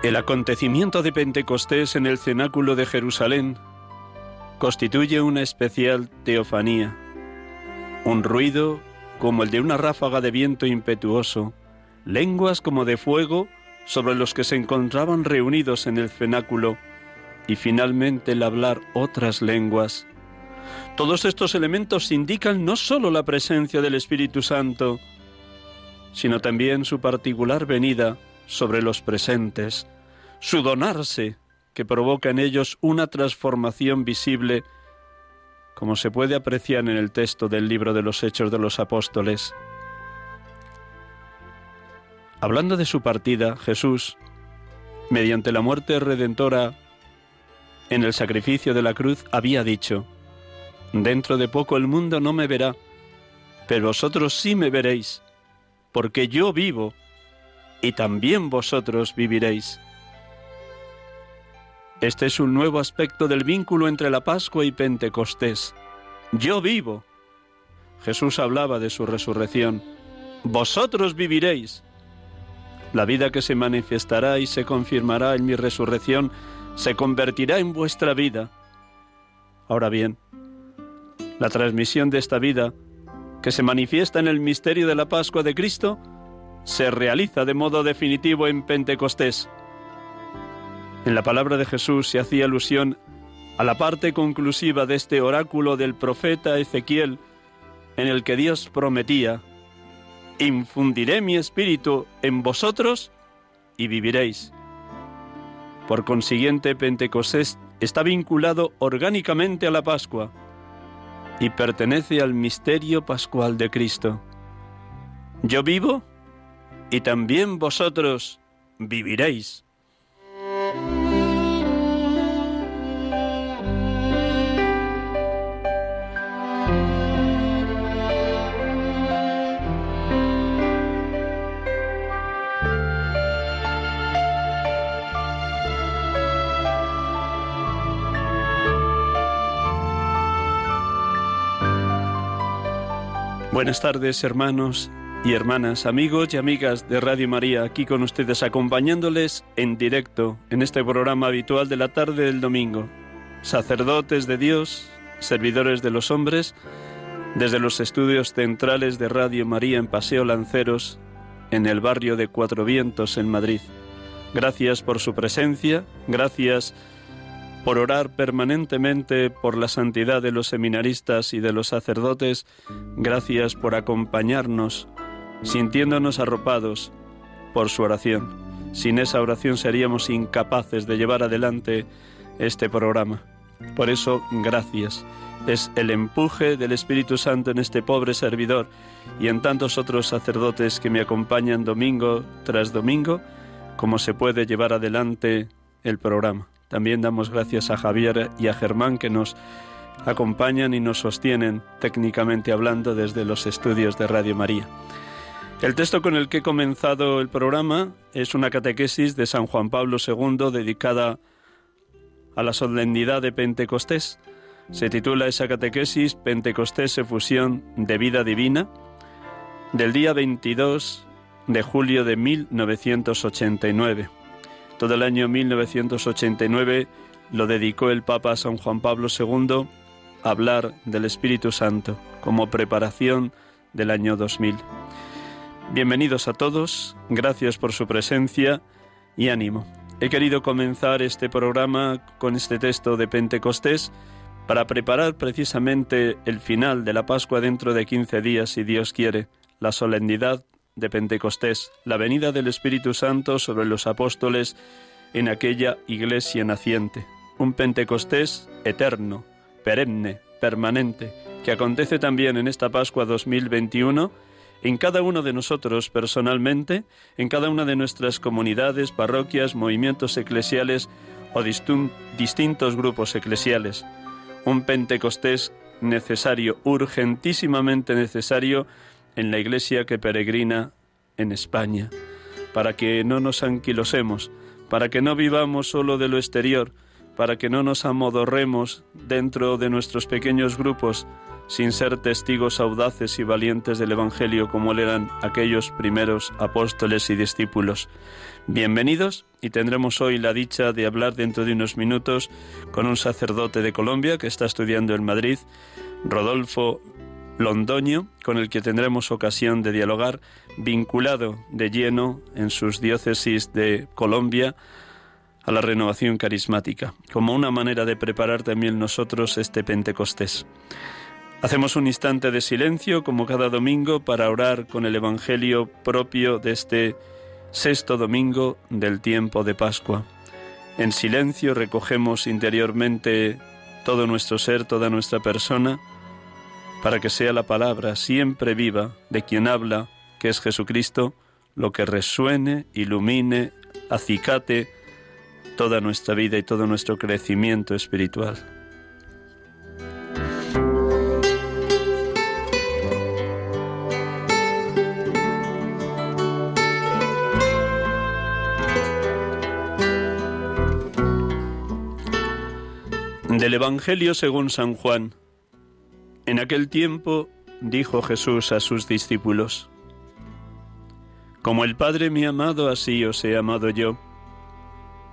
El acontecimiento de Pentecostés en el cenáculo de Jerusalén constituye una especial teofanía, un ruido como el de una ráfaga de viento impetuoso, lenguas como de fuego sobre los que se encontraban reunidos en el cenáculo y finalmente el hablar otras lenguas. Todos estos elementos indican no sólo la presencia del Espíritu Santo, sino también su particular venida sobre los presentes, su donarse, que provoca en ellos una transformación visible, como se puede apreciar en el texto del libro de los Hechos de los Apóstoles. Hablando de su partida, Jesús, mediante la muerte redentora en el sacrificio de la cruz, había dicho, Dentro de poco el mundo no me verá, pero vosotros sí me veréis, porque yo vivo y también vosotros viviréis. Este es un nuevo aspecto del vínculo entre la Pascua y Pentecostés. Yo vivo. Jesús hablaba de su resurrección. Vosotros viviréis. La vida que se manifestará y se confirmará en mi resurrección se convertirá en vuestra vida. Ahora bien, la transmisión de esta vida, que se manifiesta en el misterio de la Pascua de Cristo, se realiza de modo definitivo en Pentecostés. En la palabra de Jesús se hacía alusión a la parte conclusiva de este oráculo del profeta Ezequiel, en el que Dios prometía, infundiré mi espíritu en vosotros y viviréis. Por consiguiente, Pentecostés está vinculado orgánicamente a la Pascua y pertenece al misterio pascual de Cristo. Yo vivo y también vosotros viviréis. Buenas tardes, hermanos y hermanas, amigos y amigas de Radio María, aquí con ustedes acompañándoles en directo en este programa habitual de la tarde del domingo. Sacerdotes de Dios, servidores de los hombres, desde los estudios centrales de Radio María en Paseo Lanceros, en el barrio de Cuatro Vientos, en Madrid. Gracias por su presencia, gracias por orar permanentemente por la santidad de los seminaristas y de los sacerdotes, gracias por acompañarnos, sintiéndonos arropados por su oración. Sin esa oración seríamos incapaces de llevar adelante este programa. Por eso, gracias. Es el empuje del Espíritu Santo en este pobre servidor y en tantos otros sacerdotes que me acompañan domingo tras domingo, como se puede llevar adelante el programa. También damos gracias a Javier y a Germán que nos acompañan y nos sostienen técnicamente hablando desde los estudios de Radio María. El texto con el que he comenzado el programa es una catequesis de San Juan Pablo II dedicada a la solemnidad de Pentecostés. Se titula esa catequesis Pentecostés efusión de vida divina del día 22 de julio de 1989. Todo el año 1989 lo dedicó el Papa San Juan Pablo II a hablar del Espíritu Santo como preparación del año 2000. Bienvenidos a todos, gracias por su presencia y ánimo. He querido comenzar este programa con este texto de Pentecostés para preparar precisamente el final de la Pascua dentro de 15 días, si Dios quiere, la solemnidad de Pentecostés, la venida del Espíritu Santo sobre los apóstoles en aquella iglesia naciente. Un Pentecostés eterno, perenne, permanente, que acontece también en esta Pascua 2021 en cada uno de nosotros personalmente, en cada una de nuestras comunidades, parroquias, movimientos eclesiales o distintos grupos eclesiales. Un Pentecostés necesario, urgentísimamente necesario en la iglesia que peregrina en España, para que no nos anquilosemos, para que no vivamos solo de lo exterior, para que no nos amodorremos dentro de nuestros pequeños grupos, sin ser testigos audaces y valientes del Evangelio como eran aquellos primeros apóstoles y discípulos. Bienvenidos y tendremos hoy la dicha de hablar dentro de unos minutos con un sacerdote de Colombia que está estudiando en Madrid, Rodolfo Londoño, con el que tendremos ocasión de dialogar, vinculado de lleno en sus diócesis de Colombia a la renovación carismática, como una manera de preparar también nosotros este Pentecostés. Hacemos un instante de silencio, como cada domingo, para orar con el Evangelio propio de este sexto domingo del tiempo de Pascua. En silencio recogemos interiormente todo nuestro ser, toda nuestra persona, para que sea la palabra siempre viva de quien habla, que es Jesucristo, lo que resuene, ilumine, acicate toda nuestra vida y todo nuestro crecimiento espiritual. Del Evangelio según San Juan. En aquel tiempo dijo Jesús a sus discípulos, Como el Padre me ha amado, así os he amado yo.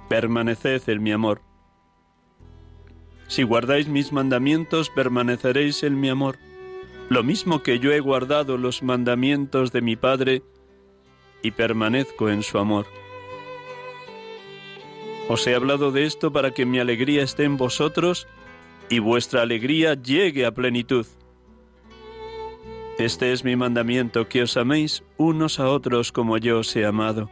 Permaneced en mi amor. Si guardáis mis mandamientos, permaneceréis en mi amor, lo mismo que yo he guardado los mandamientos de mi Padre y permanezco en su amor. Os he hablado de esto para que mi alegría esté en vosotros y vuestra alegría llegue a plenitud. Este es mi mandamiento, que os améis unos a otros como yo os he amado.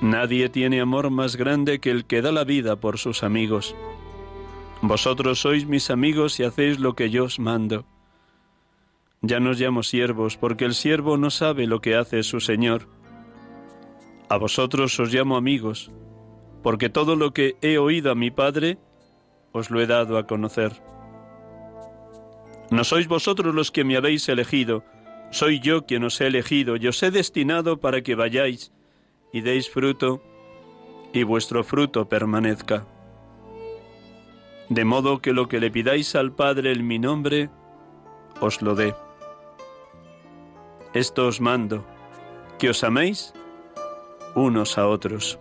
Nadie tiene amor más grande que el que da la vida por sus amigos. Vosotros sois mis amigos y hacéis lo que yo os mando. Ya no os llamo siervos, porque el siervo no sabe lo que hace su Señor. A vosotros os llamo amigos, porque todo lo que he oído a mi Padre, os lo he dado a conocer. No sois vosotros los que me habéis elegido, soy yo quien os he elegido y os he destinado para que vayáis y deis fruto, y vuestro fruto permanezca. De modo que lo que le pidáis al Padre en mi nombre, os lo dé. Esto os mando, que os améis unos a otros.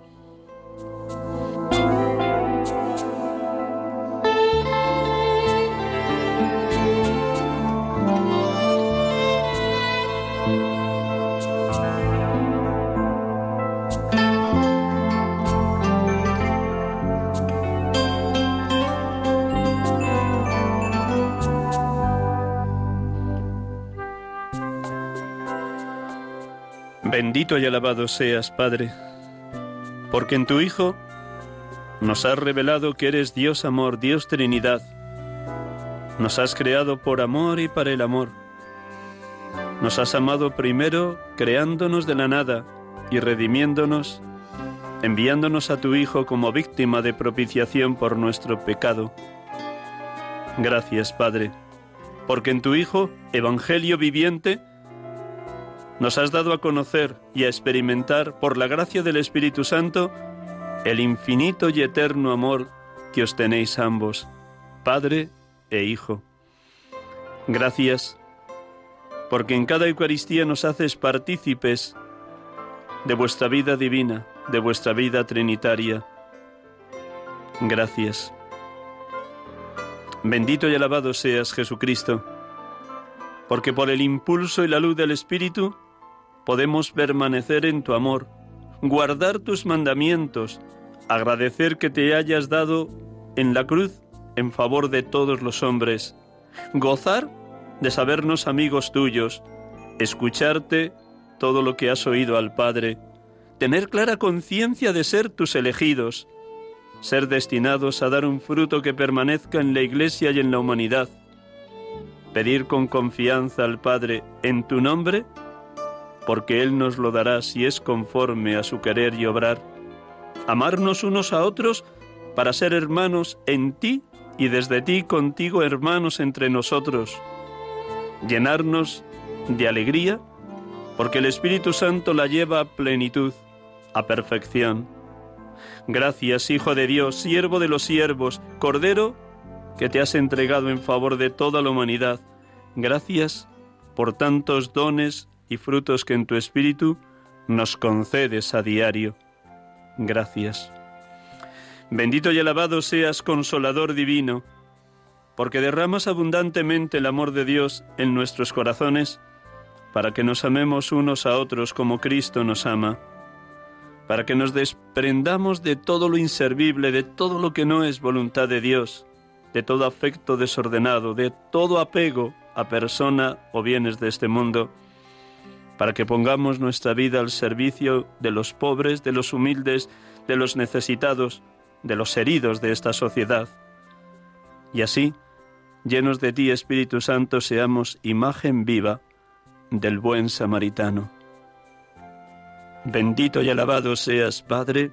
Bendito y alabado seas, Padre, porque en tu Hijo nos has revelado que eres Dios amor, Dios Trinidad. Nos has creado por amor y para el amor. Nos has amado primero creándonos de la nada y redimiéndonos, enviándonos a tu Hijo como víctima de propiciación por nuestro pecado. Gracias, Padre, porque en tu Hijo, Evangelio viviente, nos has dado a conocer y a experimentar, por la gracia del Espíritu Santo, el infinito y eterno amor que os tenéis ambos, Padre e Hijo. Gracias, porque en cada Eucaristía nos haces partícipes de vuestra vida divina, de vuestra vida trinitaria. Gracias. Bendito y alabado seas Jesucristo, porque por el impulso y la luz del Espíritu podemos permanecer en tu amor, guardar tus mandamientos, agradecer que te hayas dado en la cruz en favor de todos los hombres, gozar de sabernos amigos tuyos, escucharte todo lo que has oído al Padre, tener clara conciencia de ser tus elegidos, ser destinados a dar un fruto que permanezca en la Iglesia y en la humanidad, pedir con confianza al Padre en tu nombre, porque Él nos lo dará si es conforme a su querer y obrar. Amarnos unos a otros para ser hermanos en ti y desde ti contigo hermanos entre nosotros. Llenarnos de alegría porque el Espíritu Santo la lleva a plenitud, a perfección. Gracias, Hijo de Dios, siervo de los siervos, Cordero, que te has entregado en favor de toda la humanidad. Gracias por tantos dones y frutos que en tu Espíritu nos concedes a diario. Gracias. Bendito y alabado seas, consolador divino, porque derramas abundantemente el amor de Dios en nuestros corazones, para que nos amemos unos a otros como Cristo nos ama, para que nos desprendamos de todo lo inservible, de todo lo que no es voluntad de Dios, de todo afecto desordenado, de todo apego a persona o bienes de este mundo, para que pongamos nuestra vida al servicio de los pobres, de los humildes, de los necesitados, de los heridos de esta sociedad. Y así, llenos de ti, Espíritu Santo, seamos imagen viva del buen samaritano. Bendito y alabado seas, Padre,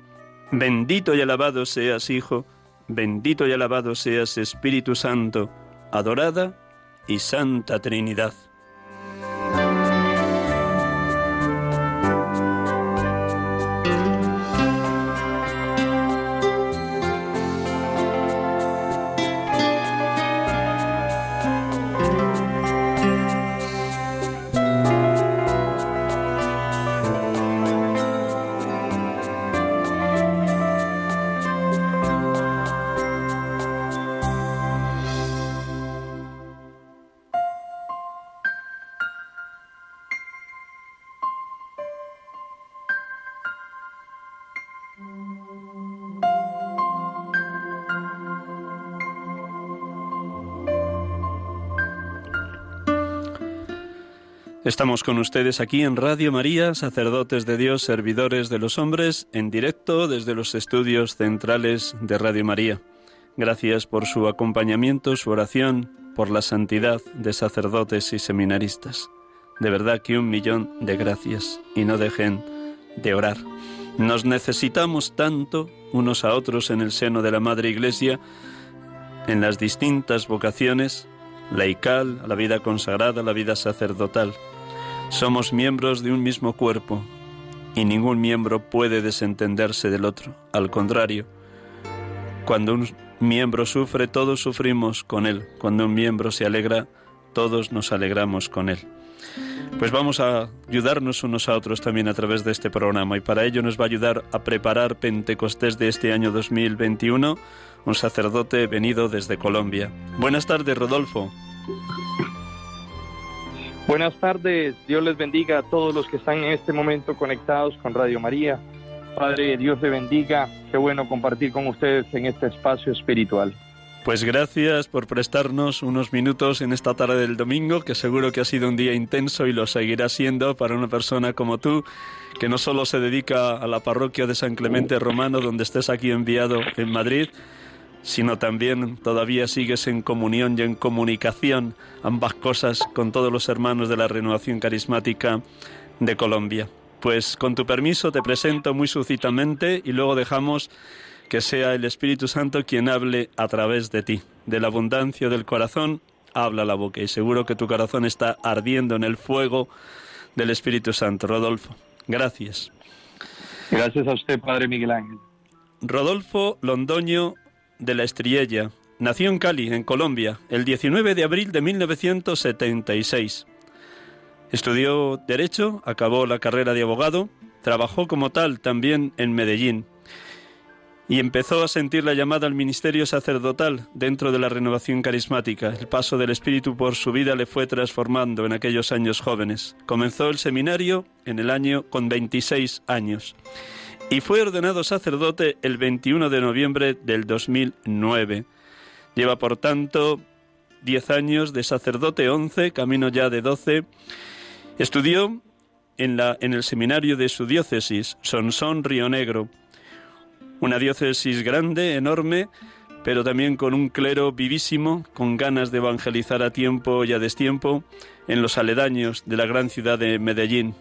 bendito y alabado seas, Hijo, bendito y alabado seas, Espíritu Santo, adorada y Santa Trinidad. Estamos con ustedes aquí en Radio María, sacerdotes de Dios, servidores de los hombres, en directo desde los estudios centrales de Radio María. Gracias por su acompañamiento, su oración, por la santidad de sacerdotes y seminaristas. De verdad que un millón de gracias y no dejen de orar. Nos necesitamos tanto unos a otros en el seno de la Madre Iglesia, en las distintas vocaciones, laical, la vida consagrada, la vida sacerdotal. Somos miembros de un mismo cuerpo y ningún miembro puede desentenderse del otro. Al contrario, cuando un miembro sufre, todos sufrimos con él. Cuando un miembro se alegra, todos nos alegramos con él. Pues vamos a ayudarnos unos a otros también a través de este programa y para ello nos va a ayudar a preparar Pentecostés de este año 2021 un sacerdote venido desde Colombia. Buenas tardes, Rodolfo. Buenas tardes, Dios les bendiga a todos los que están en este momento conectados con Radio María. Padre, Dios le bendiga, qué bueno compartir con ustedes en este espacio espiritual. Pues gracias por prestarnos unos minutos en esta tarde del domingo, que seguro que ha sido un día intenso y lo seguirá siendo para una persona como tú, que no solo se dedica a la parroquia de San Clemente Romano, donde estés aquí enviado en Madrid, sino también todavía sigues en comunión y en comunicación, ambas cosas, con todos los hermanos de la Renovación Carismática de Colombia. Pues con tu permiso te presento muy sucintamente y luego dejamos que sea el Espíritu Santo quien hable a través de ti. De la abundancia del corazón habla la boca y seguro que tu corazón está ardiendo en el fuego del Espíritu Santo. Rodolfo, gracias. Gracias a usted, Padre Miguel Ángel. Rodolfo Londoño de la Estriella nació en Cali, en Colombia, el 19 de abril de 1976. Estudió Derecho, acabó la carrera de abogado, trabajó como tal también en Medellín y empezó a sentir la llamada al ministerio sacerdotal dentro de la renovación carismática. El paso del Espíritu por su vida le fue transformando en aquellos años jóvenes. Comenzó el seminario en el año con 26 años y fue ordenado sacerdote el 21 de noviembre del 2009. Lleva, por tanto, 10 años de sacerdote, 11, camino ya de 12. Estudió en, la, en el seminario de su diócesis, Sonsón Río Negro, una diócesis grande, enorme, pero también con un clero vivísimo, con ganas de evangelizar a tiempo y a destiempo en los aledaños de la gran ciudad de Medellín.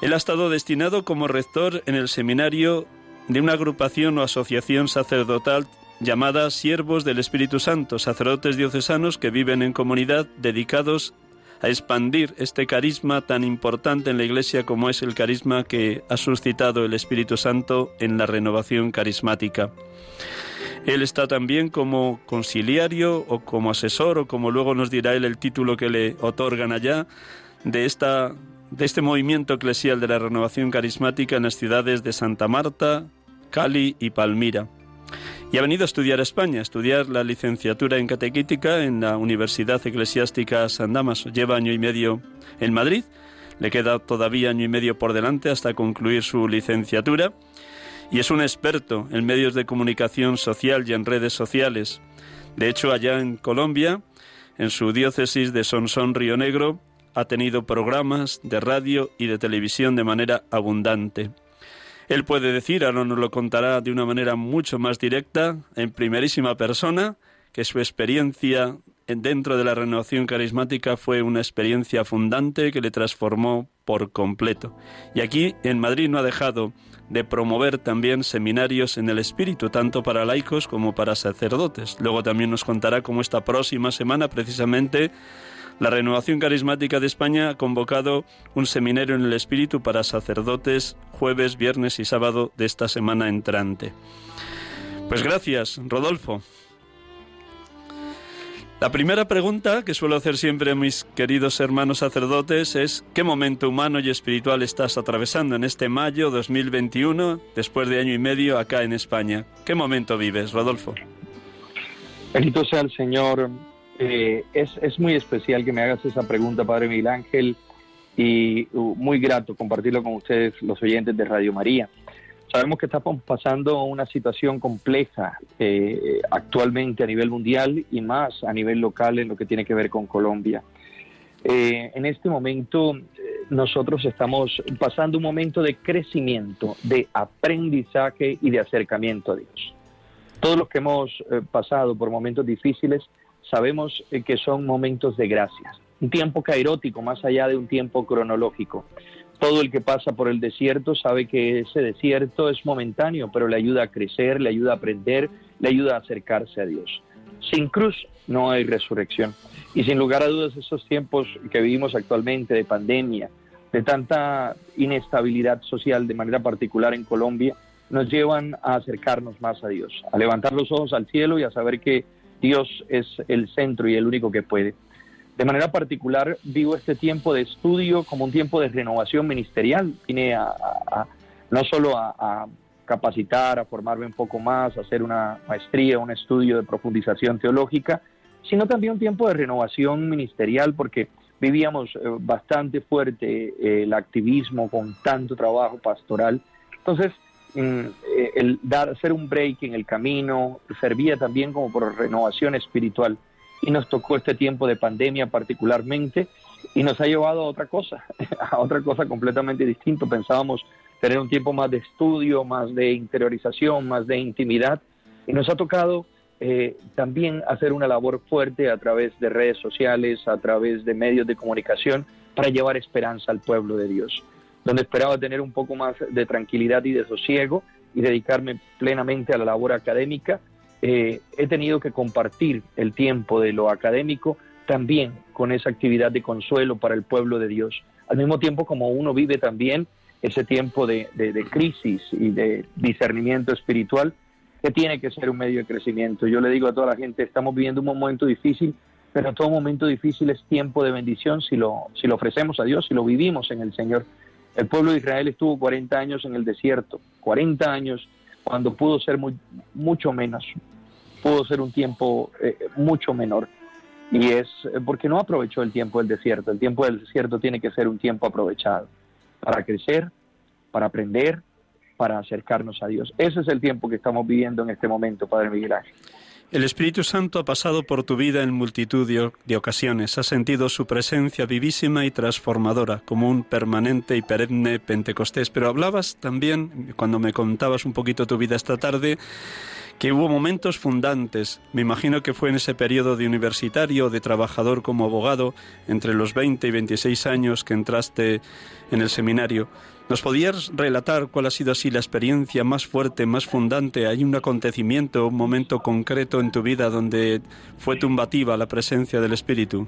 Él ha estado destinado como rector en el seminario de una agrupación o asociación sacerdotal llamada Siervos del Espíritu Santo, sacerdotes diocesanos que viven en comunidad dedicados a expandir este carisma tan importante en la Iglesia como es el carisma que ha suscitado el Espíritu Santo en la renovación carismática. Él está también como conciliario o como asesor o como luego nos dirá él el título que le otorgan allá de esta de este movimiento eclesial de la renovación carismática en las ciudades de Santa Marta, Cali y Palmira. Y ha venido a estudiar a España, a estudiar la licenciatura en catequítica en la Universidad Eclesiástica San Damaso. Lleva año y medio en Madrid, le queda todavía año y medio por delante hasta concluir su licenciatura y es un experto en medios de comunicación social y en redes sociales. De hecho, allá en Colombia, en su diócesis de Sonsón Río Negro, ha tenido programas de radio y de televisión de manera abundante. Él puede decir, ahora nos lo contará de una manera mucho más directa, en primerísima persona, que su experiencia dentro de la renovación carismática fue una experiencia fundante que le transformó por completo. Y aquí en Madrid no ha dejado de promover también seminarios en el espíritu, tanto para laicos como para sacerdotes. Luego también nos contará cómo esta próxima semana precisamente la Renovación Carismática de España ha convocado un seminario en el Espíritu para sacerdotes jueves, viernes y sábado de esta semana entrante. Pues gracias, Rodolfo. La primera pregunta que suelo hacer siempre a mis queridos hermanos sacerdotes es ¿qué momento humano y espiritual estás atravesando en este mayo 2021, después de año y medio acá en España? ¿Qué momento vives, Rodolfo? Bendito sea el Señor eh, es, es, muy especial que me hagas esa pregunta, Padre Miguel Ángel, y uh, muy grato compartirlo con ustedes, los oyentes de Radio María. Sabemos que estamos pasando una situación compleja eh, actualmente a nivel mundial y más a nivel local en lo que tiene que ver con Colombia. Eh, en este momento nosotros estamos pasando un momento de crecimiento, de aprendizaje y de acercamiento a Dios. Todos los que hemos pasado por momentos difíciles sabemos eh, que son momentos de gracias, un tiempo cairótico más allá de un tiempo cronológico. Todo el que pasa por el desierto sabe que ese desierto es momentáneo, pero le ayuda a crecer, le ayuda a aprender, le ayuda a acercarse a Dios. Sin cruz no hay resurrección. Y sin lugar a dudas, esos tiempos que vivimos actualmente de pandemia, de tanta inestabilidad social, de manera particular en Colombia, nos llevan a acercarnos más a Dios, a levantar los ojos al cielo y a saber que Dios es el centro y el único que puede. De manera particular, vivo este tiempo de estudio como un tiempo de renovación ministerial. Vine a, no solo a, capacitar, a formarme un poco más, a hacer una maestría, un estudio de profundización teológica, sino también un tiempo de renovación ministerial, porque vivíamos eh, bastante fuerte eh, el activismo con tanto trabajo pastoral. Entonces, el dar, hacer un break en el camino, servía también como por renovación espiritual. Y nos tocó este tiempo de pandemia particularmente y nos ha llevado a otra cosa, a otra cosa completamente distinta. Pensábamos tener un tiempo más de estudio, más de interiorización, más de intimidad y nos ha tocado eh, también hacer una labor fuerte a través de redes sociales, a través de medios de comunicación para llevar esperanza al pueblo de Dios donde esperaba tener un poco más de tranquilidad y de sosiego y dedicarme plenamente a la labor académica, eh, he tenido que compartir el tiempo de lo académico también con esa actividad de consuelo para el pueblo de Dios. Al mismo tiempo como uno vive también ese tiempo de, de crisis y de discernimiento espiritual, que tiene que ser un medio de crecimiento. Yo le digo a toda la gente, estamos viviendo un momento difícil, pero todo momento difícil es tiempo de bendición si lo, si lo ofrecemos a Dios, si lo vivimos en el Señor. El pueblo de Israel estuvo 40 años en el desierto, 40 años cuando pudo ser mucho menos, pudo ser un tiempo eh, mucho menor. Y es porque no aprovechó el tiempo del desierto. El tiempo del desierto tiene que ser un tiempo aprovechado para crecer, para aprender, para acercarnos a Dios. Ese es el tiempo que estamos viviendo en este momento, Padre Miguel Ángel. El Espíritu Santo ha pasado por tu vida en multitud de, ocasiones. Has sentido su presencia vivísima y transformadora, como un permanente y perenne Pentecostés. Pero hablabas también, cuando me contabas un poquito tu vida esta tarde, que hubo momentos fundantes. Me imagino que fue en ese periodo de universitario, de trabajador como abogado, entre los 20 y 26 años que entraste en el seminario. ¿Nos podías relatar cuál ha sido así la experiencia más fuerte, más fundante? ¿Hay un acontecimiento, un momento concreto en tu vida donde fue tumbativa la presencia del Espíritu?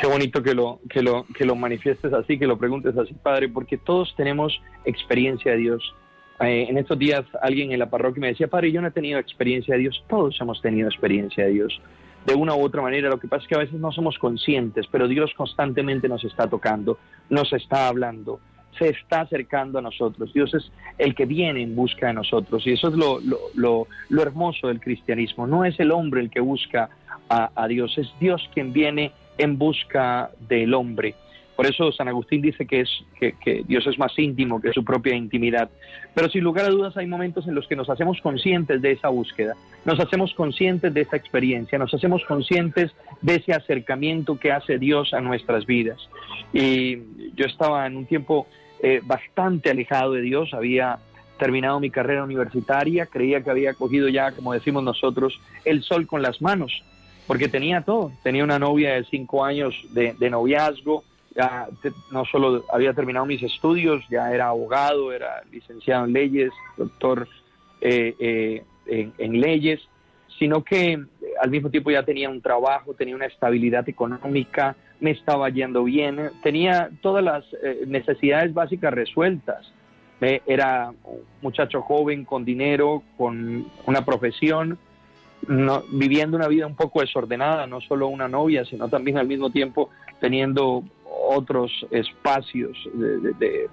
Qué bonito que lo, que lo, que lo manifiestes así, que lo preguntes así, Padre, porque todos tenemos experiencia de Dios. Eh, en estos días alguien en la parroquia me decía, Padre, yo no he tenido experiencia de Dios. Todos hemos tenido experiencia de Dios de una u otra manera. Lo que pasa es que a veces no somos conscientes, pero Dios constantemente nos está tocando, nos está hablando, se está acercando a nosotros. Dios es el que viene en busca de nosotros. Y eso es lo, lo, lo, hermoso del cristianismo. No es el hombre el que busca a, a Dios, es Dios quien viene en busca del hombre. Por eso San Agustín dice que, es, que, Dios es más íntimo que su propia intimidad. Pero sin lugar a dudas hay momentos en los que nos hacemos conscientes de esa búsqueda, nos hacemos conscientes de esa experiencia, nos hacemos conscientes de ese acercamiento que hace Dios a nuestras vidas. Y yo estaba en un tiempo eh, bastante alejado de Dios, había terminado mi carrera universitaria, creía que había cogido ya, como decimos nosotros, el sol con las manos, porque tenía todo, tenía una novia de cinco años de noviazgo, ya no solo había terminado mis estudios, ya era abogado, era licenciado en leyes, doctor eh, eh, en, leyes, sino que al mismo tiempo ya tenía un trabajo, tenía una estabilidad económica, me estaba yendo bien, tenía todas las eh, necesidades básicas resueltas. era muchacho joven con dinero, con una profesión, viviendo una vida un poco desordenada, no solo una novia, sino también al mismo tiempo teniendo otros espacios de,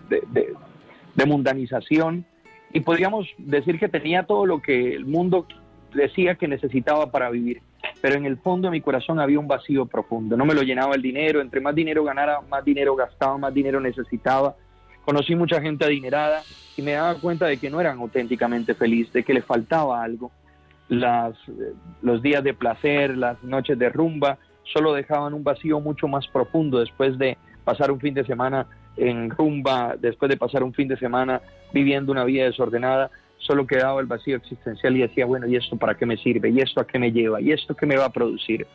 mundanización y podríamos decir que tenía todo lo que el mundo decía que necesitaba para vivir, pero en el fondo de mi corazón había un vacío profundo, no me lo llenaba el dinero, entre más dinero ganara, más dinero gastaba, más dinero necesitaba. Conocí mucha gente adinerada y me daba cuenta de que no eran auténticamente felices, de que le faltaba algo. Las, los días de placer, las noches de rumba, solo dejaban un vacío mucho más profundo después de pasar un fin de semana en rumba, después de pasar un fin de semana viviendo una vida desordenada, solo quedaba el vacío existencial y decía, bueno, ¿y esto para qué me sirve? ¿Y esto a qué me lleva? ¿Y esto qué me va a producir?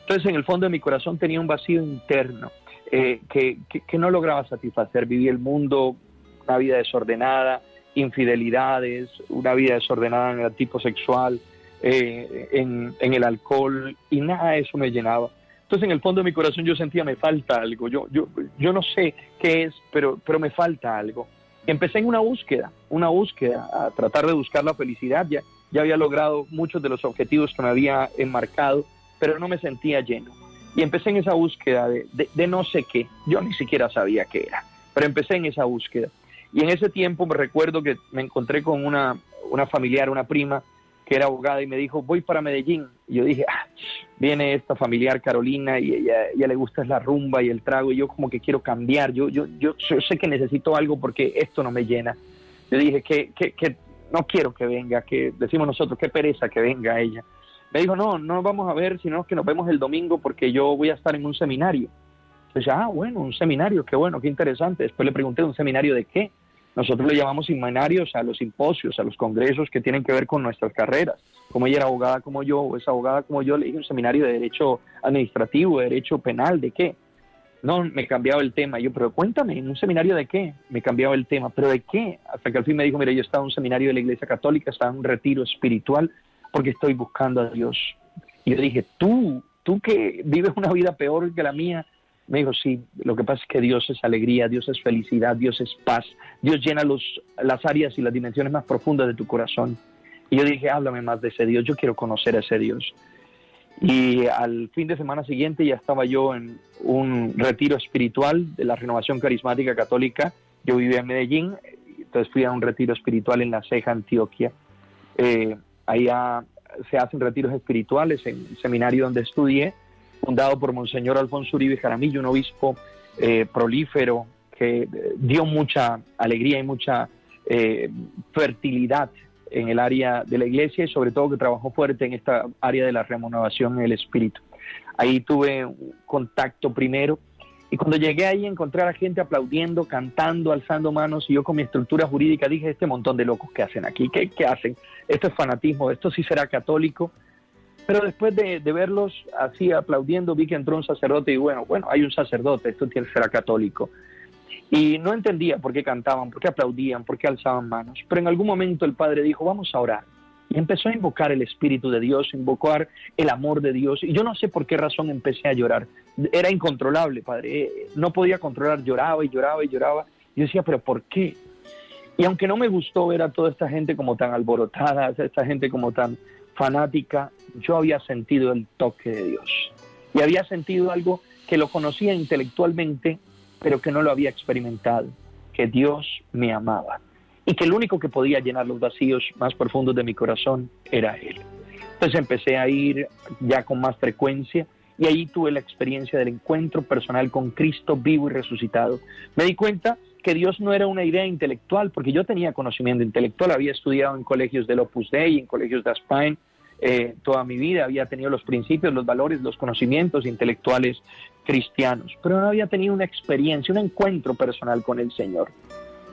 Entonces, en el fondo de mi corazón tenía un vacío interno eh, que, que, no lograba satisfacer. Vivía el mundo, una vida desordenada, infidelidades, una vida desordenada en el tipo sexual, eh, en, el alcohol y nada de eso me llenaba. Entonces en el fondo de mi corazón yo sentía me falta algo, yo, yo, yo no sé qué es, pero, pero me falta algo. empecé en una búsqueda, una búsqueda, a tratar de buscar la felicidad, ya, ya había logrado muchos de los objetivos que me había enmarcado, pero no me sentía lleno. Y empecé en esa búsqueda de, de no sé qué, yo ni siquiera sabía qué era, pero empecé en esa búsqueda. Y en ese tiempo me recuerdo que me encontré con una, una familiar, una prima, que era abogada y me dijo, voy para Medellín. Y yo dije, ah, viene esta familiar Carolina y ella, le gusta la rumba y el trago y yo como que quiero cambiar, yo, yo, yo, sé que necesito algo porque esto no me llena. Yo dije que, que, no quiero que venga, que decimos nosotros, qué pereza que venga ella. Me dijo, no, no vamos a ver, sino que nos vemos el domingo porque yo voy a estar en un seminario. Entonces, ah, bueno, un seminario, qué bueno, qué interesante. Después le pregunté, ¿un seminario de qué? Nosotros le llamamos seminarios a los simposios, a los congresos que tienen que ver con nuestras carreras. Como ella era abogada como yo, o es abogada como yo, le dije un seminario de derecho administrativo, de derecho penal, ¿de qué? No, me cambiaba el tema. Yo, pero cuéntame, ¿en un seminario de qué? Me cambiaba el tema, ¿pero de qué? Hasta que al fin me dijo, mira, yo estaba en un seminario de la Iglesia Católica, estaba en un retiro espiritual porque estoy buscando a Dios. Y yo dije, tú tú que vives una vida peor que la mía, me dijo, sí, lo que pasa es que Dios es alegría, Dios es felicidad, Dios es paz, Dios llena los, las áreas y las dimensiones más profundas de tu corazón. Y yo dije, háblame más de ese Dios, yo quiero conocer a ese Dios. Y al fin de semana siguiente ya estaba yo en un retiro espiritual de la Renovación Carismática Católica. Yo vivía en Medellín, entonces fui a un retiro espiritual en La Ceja, Antioquia. Eh, allá se hacen retiros espirituales en el seminario donde estudié fundado por Monseñor Alfonso Uribe Jaramillo, un obispo eh, prolífero que eh, dio mucha alegría y mucha eh, fertilidad en el área de la iglesia y sobre todo que trabajó fuerte en esta área de la renovación en el espíritu. Ahí tuve contacto primero y cuando llegué ahí encontré a la gente aplaudiendo, cantando, alzando manos y yo con mi estructura jurídica dije, este montón de locos que hacen aquí, ¿qué, qué hacen? Esto es fanatismo, esto sí será católico. Pero después de, verlos así aplaudiendo, vi que entró un sacerdote y bueno, bueno, hay un sacerdote, esto tiene que ser católico. Y no entendía por qué cantaban, por qué aplaudían, por qué alzaban manos. Pero en algún momento el padre dijo, vamos a orar. Y empezó a invocar el Espíritu de Dios, invocar el amor de Dios. Y yo no sé por qué razón empecé a llorar. Era incontrolable, padre. Eh, no podía controlar, lloraba y lloraba y lloraba. Yo decía, pero ¿por qué? Y aunque no me gustó ver a toda esta gente como tan alborotada, a esta gente como tan fanática, yo había sentido el toque de Dios. Y había sentido algo que lo conocía intelectualmente, pero que no lo había experimentado, que Dios me amaba y que el único que podía llenar los vacíos más profundos de mi corazón era Él. Entonces empecé a ir ya con más frecuencia y ahí tuve la experiencia del encuentro personal con Cristo vivo y resucitado. Me di cuenta que Dios no era una idea intelectual, porque yo tenía conocimiento intelectual, había estudiado en colegios del Opus Dei, en colegios de Aspain, eh, toda mi vida, había tenido los principios, los valores, los conocimientos intelectuales cristianos, pero no había tenido una experiencia, un encuentro personal con el Señor.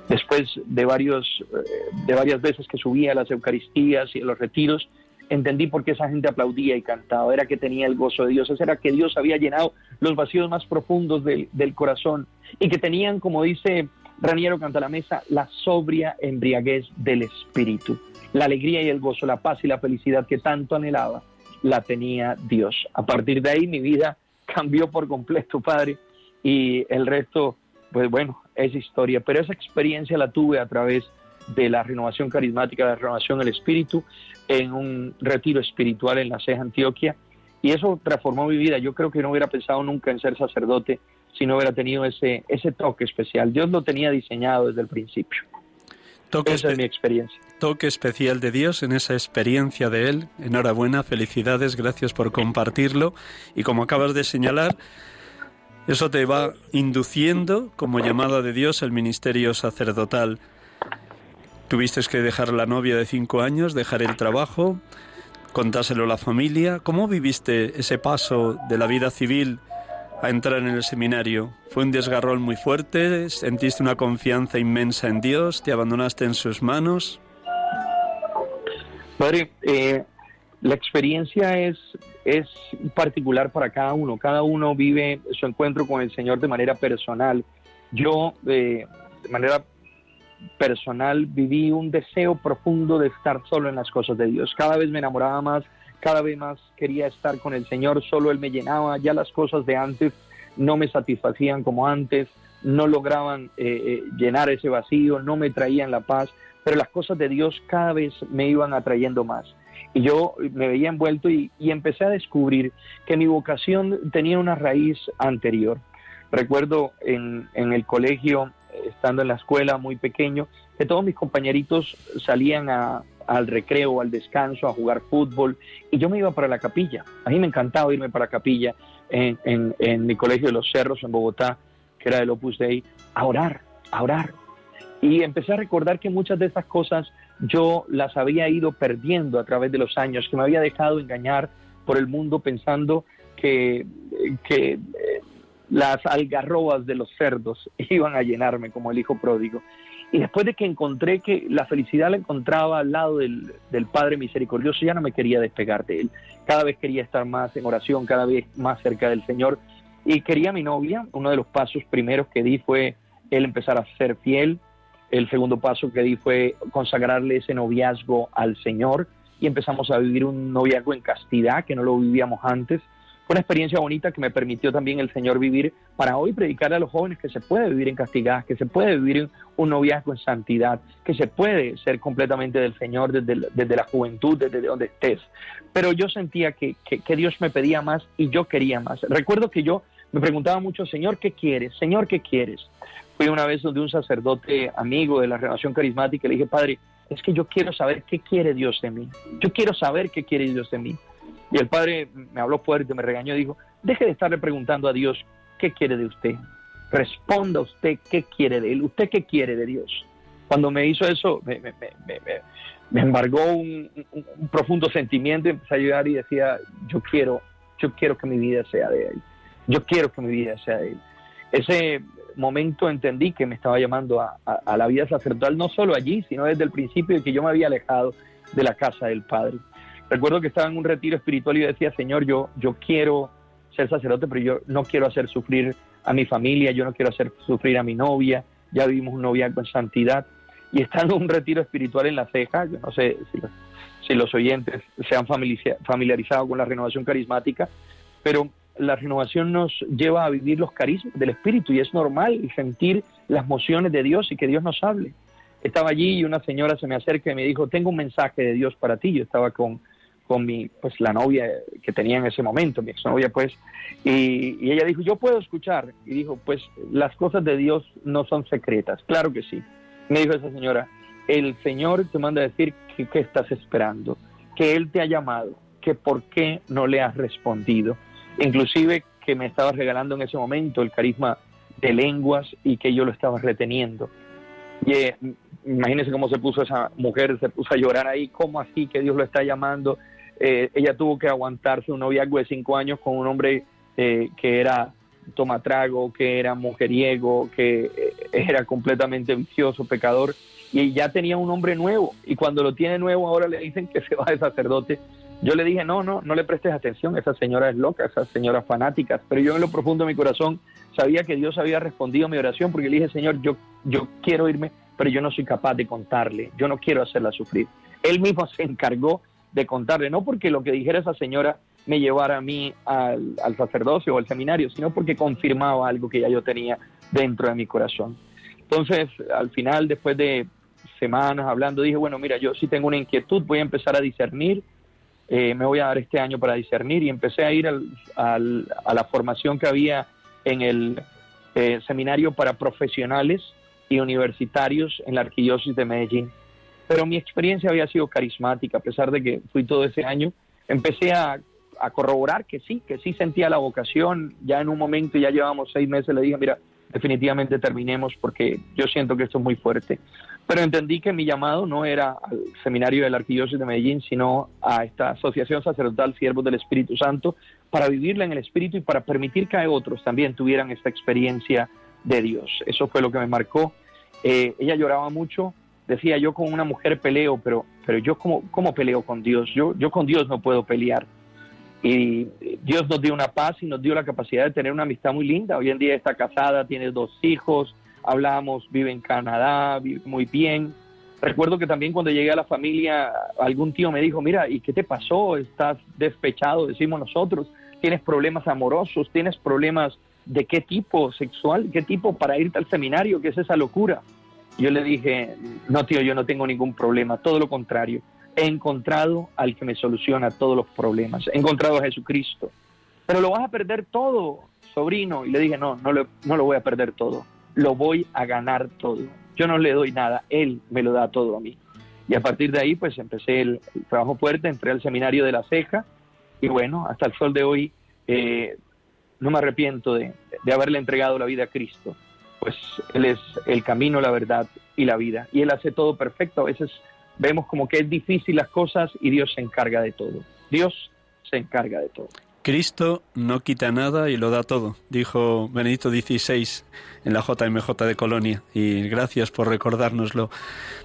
Después de, varios, eh, de varias veces que subía a las Eucaristías y a los retiros, entendí por qué esa gente aplaudía y cantaba, era que tenía el gozo de Dios, era que Dios había llenado los vacíos más profundos del, corazón y que tenían, como dice Raniero Canta la Mesa, la sobria embriaguez del Espíritu la alegría y el gozo, la paz y la felicidad que tanto anhelaba, la tenía Dios. A partir de ahí mi vida cambió por completo, Padre, y el resto, pues bueno, es historia. Pero esa experiencia la tuve a través de la renovación carismática, la renovación del espíritu, en un retiro espiritual en la Ceja, Antioquia, y eso transformó mi vida. Yo creo que no hubiera pensado nunca en ser sacerdote si no hubiera tenido ese, ese toque especial. Dios lo tenía diseñado desde el principio. Toque Esa es mi experiencia. Toque especial de Dios en esa experiencia de Él. Enhorabuena, felicidades, gracias por compartirlo. Y como acabas de señalar, eso te va induciendo como llamada de Dios el ministerio sacerdotal. Tuviste que dejar la novia de cinco años, dejar el trabajo, contárselo a la familia. ¿Cómo viviste ese paso de la vida civil a entrar en el seminario? ¿Fue un desgarrón muy fuerte? ¿Sentiste una confianza inmensa en Dios? ¿Te abandonaste en sus manos? Padre, eh, la experiencia es, es particular para cada uno. Cada uno vive su encuentro con el Señor de manera personal. Yo, eh, de manera personal, viví un deseo profundo de estar solo en las cosas de Dios. Cada vez me enamoraba más cada vez más quería estar con el Señor, solo Él me llenaba, ya las cosas de antes no me satisfacían como antes, no lograban eh, eh, llenar ese vacío, no me traían la paz, pero las cosas de Dios cada vez me iban atrayendo más. Y yo me veía envuelto y, empecé a descubrir que mi vocación tenía una raíz anterior. Recuerdo en, en el colegio, estando en la escuela muy pequeño, que todos mis compañeritos salían a, al recreo, al descanso, a jugar fútbol, y yo me iba para la capilla. A mí me encantaba irme para la capilla en, en, mi colegio de los Cerros en Bogotá, que era del Opus Dei, a orar, a orar. Y empecé a recordar que muchas de esas cosas yo las había ido perdiendo a través de los años, que me había dejado engañar por el mundo pensando que, que eh, las algarrobas de los cerdos iban a llenarme como el hijo pródigo. Y después de que encontré que la felicidad la encontraba al lado del, Padre Misericordioso, ya no me quería despegar de Él. Cada vez quería estar más en oración, cada vez más cerca del Señor. Y quería a mi novia. Uno de los pasos primeros que di fue él empezar a ser fiel. El segundo paso que di fue consagrarle ese noviazgo al Señor. Y empezamos a vivir un noviazgo en castidad, que no lo vivíamos antes Una experiencia bonita que me permitió también el Señor vivir para hoy predicar a los jóvenes que se puede vivir en castidad, que se puede vivir un noviazgo en santidad, que se puede ser completamente del Señor desde, desde la juventud, desde donde estés. Pero yo sentía que, que Dios me pedía más y yo quería más. Recuerdo que yo me preguntaba mucho, Señor, ¿qué quieres? Señor, ¿qué quieres? Fui una vez donde un sacerdote amigo de la renovación carismática le dije, Padre, es que yo quiero saber qué quiere Dios de mí. Yo quiero saber qué quiere Dios de mí. Y el padre me habló fuerte, me regañó, dijo, deje de estarle preguntando a Dios qué quiere de usted. Responda usted qué quiere de él. ¿Usted qué quiere de Dios? Cuando me hizo eso, me, embargó un, profundo sentimiento, empecé a llorar y decía, yo quiero, yo quiero que mi vida sea de él. Yo quiero que mi vida sea de él. Ese momento entendí que me estaba llamando a, a la vida sacerdotal, no solo allí, sino desde el principio de que yo me había alejado de la casa del Padre. Recuerdo que estaba en un retiro espiritual y decía, Señor, yo, yo quiero ser sacerdote, pero yo no quiero hacer sufrir a mi familia, yo no quiero hacer sufrir a mi novia, ya vivimos un noviazgo en santidad. Y estando en un retiro espiritual en la ceja, yo no sé si los, si los oyentes se han familiarizado con la renovación carismática, pero la renovación nos lleva a vivir los carismas del Espíritu y es normal sentir las mociones de Dios y que Dios nos hable. Estaba allí y una señora se me acerca y me dijo, tengo un mensaje de Dios para ti. Yo estaba con con mi, pues la novia que tenía en ese momento, mi exnovia, pues, y, ella dijo, yo puedo escuchar, y dijo, pues las cosas de Dios no son secretas, claro que sí. Me dijo esa señora, el Señor te manda a decir que, que estás esperando, que Él te ha llamado, que por qué no le has respondido, inclusive que me estaba regalando en ese momento el carisma de lenguas y que yo lo estaba reteniendo. Y eh, imagínense cómo se puso esa mujer, se puso a llorar ahí, ¿cómo así que Dios lo está llamando? Eh, ella tuvo que aguantarse un noviazgo de cinco años con un hombre eh, que era tomatrago, que era mujeriego, que eh, era completamente vicioso, pecador, y ya tenía un hombre nuevo, y cuando lo tiene nuevo ahora le dicen que se va de sacerdote. Yo le dije, no, no, no le prestes atención, esa señora es loca, esa señora fanática, pero yo en lo profundo de mi corazón sabía que Dios había respondido a mi oración, porque le dije, Señor, yo, yo quiero irme, pero yo no soy capaz de contarle, yo no quiero hacerla sufrir. Él mismo se encargó de contarle, no porque lo que dijera esa señora me llevara a mí al, sacerdocio o al seminario, sino porque confirmaba algo que ya yo tenía dentro de mi corazón. Entonces, al final, después de semanas hablando, dije, bueno, mira, yo sí tengo una inquietud, voy a empezar a discernir, eh, me voy a dar este año para discernir y empecé a ir a la formación que había en el eh, seminario para profesionales y universitarios en la Arquidiócesis de Medellín pero mi experiencia había sido carismática, a pesar de que fui todo ese año. Empecé a, corroborar que sí, que sí sentía la vocación. Ya en un momento, ya llevamos seis meses, le dije, mira, definitivamente terminemos porque yo siento que esto es muy fuerte. Pero entendí que mi llamado no era al seminario de la Arquidiócesis de Medellín, sino a esta Asociación Sacerdotal Siervos del Espíritu Santo, para vivirla en el Espíritu y para permitir que otros también tuvieran esta experiencia de Dios. Eso fue lo que me marcó. Eh, ella lloraba mucho, decía yo con una mujer peleo, pero, pero yo cómo, cómo peleo con Dios, yo, yo con Dios no puedo pelear. Y Dios nos dio una paz y nos dio la capacidad de tener una amistad muy linda. Hoy en día está casada, tiene dos hijos, hablamos, vive en Canadá, vive muy bien. Recuerdo que también cuando llegué a la familia, algún tío me dijo, mira, ¿y qué te pasó? ¿Estás despechado? Decimos nosotros. ¿Tienes problemas amorosos? ¿Tienes problemas de qué tipo sexual? ¿Qué tipo para irte al seminario? ¿Qué es esa locura? Yo le dije, no tío, yo no tengo ningún problema, todo lo contrario. He encontrado al que me soluciona todos los problemas. He encontrado a Jesucristo. Pero lo vas a perder todo, sobrino. Y le dije, no, no lo, no lo voy a perder todo. Lo voy a ganar todo. Yo no le doy nada, Él me lo da todo a mí. Y a partir de ahí, pues empecé el, trabajo fuerte, entré al seminario de la ceja. Y bueno, hasta el sol de hoy, eh, no me arrepiento de haberle entregado la vida a Cristo pues Él es el camino, la verdad y la vida. Y Él hace todo perfecto. A veces vemos como que es difícil las cosas y Dios se encarga de todo. Dios se encarga de todo. Cristo no quita nada y lo da todo, dijo Benedicto XVI en la JMJ de Colonia, y gracias por recordárnoslo.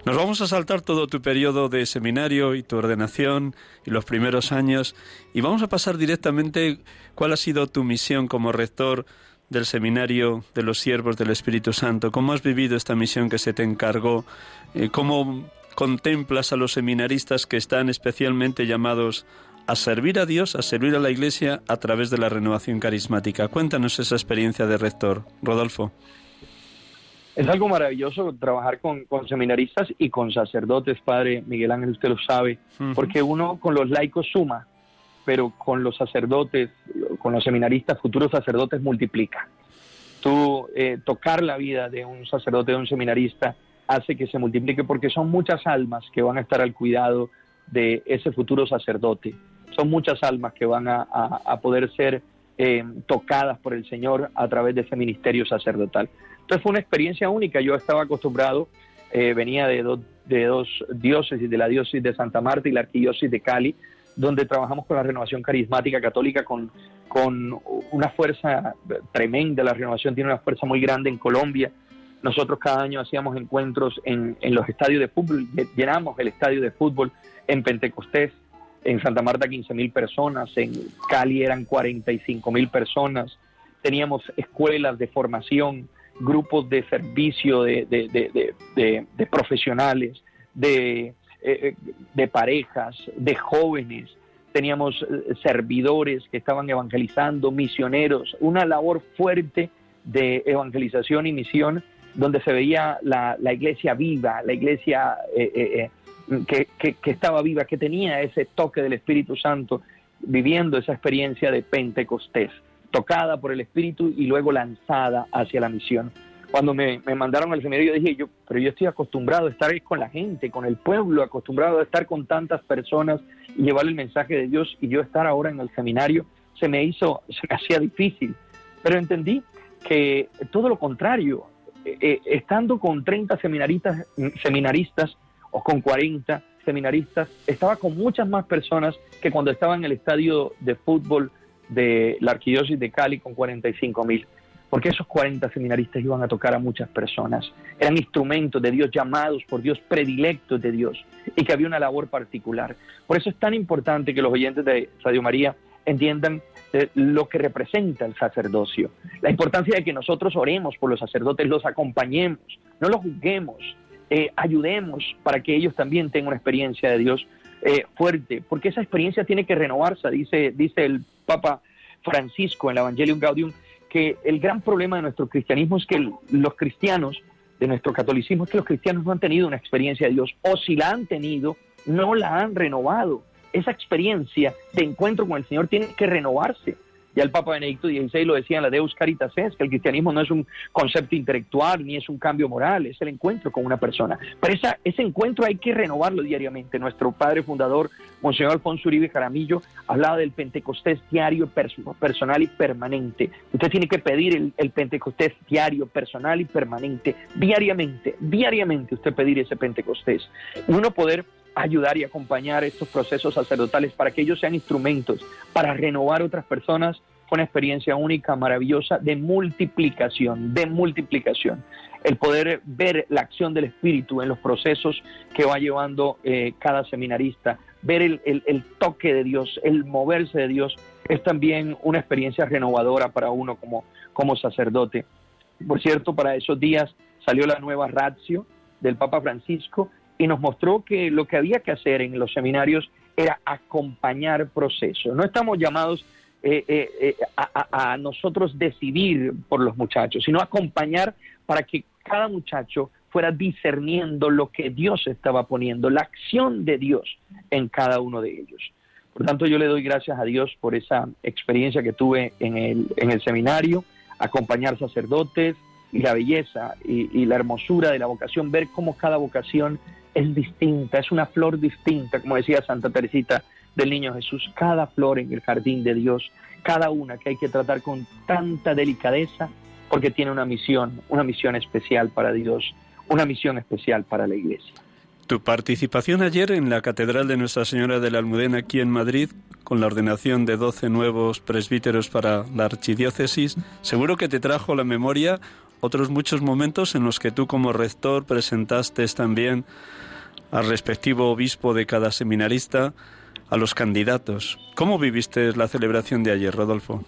Nos vamos a saltar todo tu periodo de seminario y tu ordenación y los primeros años, y vamos a pasar directamente cuál ha sido tu misión como rector del Seminario de los Siervos del Espíritu Santo. ¿Cómo has vivido esta misión que se te encargó? Eh, ¿Cómo contemplas a los seminaristas que están especialmente llamados a servir a Dios, a servir a la Iglesia a través de la renovación carismática. Cuéntanos esa experiencia de rector, Rodolfo. Es algo maravilloso trabajar con, seminaristas y con sacerdotes, Padre Miguel Ángel, usted lo sabe, porque uno con los laicos suma, pero con los sacerdotes, con los seminaristas, futuros sacerdotes, multiplica. Tú eh, tocar la vida de un sacerdote, de un seminarista, hace que se multiplique porque son muchas almas que van a estar al cuidado de ese futuro sacerdote. Son muchas almas que van a, poder ser eh, tocadas por el Señor a través de ese ministerio sacerdotal. Entonces fue una experiencia única. Yo estaba acostumbrado, eh, venía de, de dos diócesis, de la diócesis de Santa Marta y la arquidiócesis de Cali, donde trabajamos con la renovación carismática católica con, con una fuerza tremenda. La renovación tiene una fuerza muy grande en Colombia. Nosotros cada año hacíamos encuentros en, en los estadios de fútbol, llenamos el estadio de fútbol en Pentecostés, en Santa Marta 15 mil personas, en Cali eran 45 mil personas, teníamos escuelas de formación, grupos de servicio de, de, profesionales, de, eh, de parejas, de jóvenes, teníamos eh, servidores que estaban evangelizando, misioneros, una labor fuerte de evangelización y misión donde se veía la, la iglesia viva, la iglesia eh, que, que, estaba viva, que tenía ese toque del Espíritu Santo, viviendo esa experiencia de Pentecostés, tocada por el Espíritu y luego lanzada hacia la misión. Cuando me, mandaron al seminario, dije, yo, pero yo estoy acostumbrado a estar con la gente, con el pueblo, acostumbrado a estar con tantas personas y llevar el mensaje de Dios, y yo estar ahora en el seminario, se me hizo, se me hacía difícil. Pero entendí que todo lo contrario, eh, eh, estando con 30 seminaristas, seminaristas o con 40 seminaristas, estaba con muchas más personas que cuando estaba en el estadio de fútbol de la Arquidiócesis de Cali con 45 mil. Porque esos 40 seminaristas iban a tocar a muchas personas. Eran instrumentos de Dios, llamados por Dios, predilectos de Dios, y que había una labor particular. Por eso es tan importante que los oyentes de Radio María entiendan eh, lo que representa el sacerdocio. La importancia de que nosotros oremos por los sacerdotes, los acompañemos, no los juzguemos, eh, ayudemos para que ellos también tengan una experiencia de Dios eh, fuerte, porque esa experiencia tiene que renovarse, dice, dice el Papa Francisco en el Evangelium Gaudium, que el gran problema de nuestro cristianismo es que los cristianos, de nuestro catolicismo, es que los cristianos no han tenido una experiencia de Dios, o si la han tenido, no la han renovado. Esa experiencia de encuentro con el Señor tiene que renovarse. Ya el Papa Benedicto XVI lo decía en la Deus Caritas es, que el cristianismo no es un concepto intelectual ni es un cambio moral, es el encuentro con una persona. Pero ese encuentro hay que renovarlo diariamente. Nuestro padre fundador, Monseñor Alfonso Uribe Jaramillo, hablaba del Pentecostés diario, personal y permanente. Usted tiene que pedir el, el Pentecostés diario, personal y permanente, diariamente, diariamente usted pedir ese Pentecostés. Uno poder ayudar y acompañar estos procesos sacerdotales para que ellos sean instrumentos para renovar otras personas con experiencia única, maravillosa, de multiplicación, de multiplicación. El poder ver la acción del Espíritu en los procesos que va llevando eh, cada seminarista, ver el, el, toque de Dios, el moverse de Dios, es también una experiencia renovadora para uno como, como sacerdote. Por cierto, para esos días salió la nueva ratio del Papa Francisco y nos mostró que lo que había que hacer en los seminarios era acompañar procesos. No estamos llamados eh, eh, eh, a, nosotros decidir por los muchachos, sino acompañar para que cada muchacho fuera discerniendo lo que Dios estaba poniendo, la acción de Dios en cada uno de ellos. Por tanto, yo le doy gracias a Dios por esa experiencia que tuve en el, en el seminario, acompañar sacerdotes y la belleza y la hermosura de la vocación, ver cómo cada vocación es distinta, es una flor distinta, como decía Santa Teresita del Niño Jesús, cada flor en el jardín de Dios, cada una que hay que tratar con tanta delicadeza porque tiene una misión, una misión especial para Dios, una misión especial para la Iglesia. Tu participación ayer en la Catedral de Nuestra Señora de la Almudena aquí en Madrid, con la ordenación de 12 nuevos presbíteros para la archidiócesis, seguro que te trajo a la memoria otros muchos momentos en los que tú como rector presentaste también al respectivo obispo de cada seminarista, a los candidatos. ¿Cómo viviste la celebración de ayer, Rodolfo?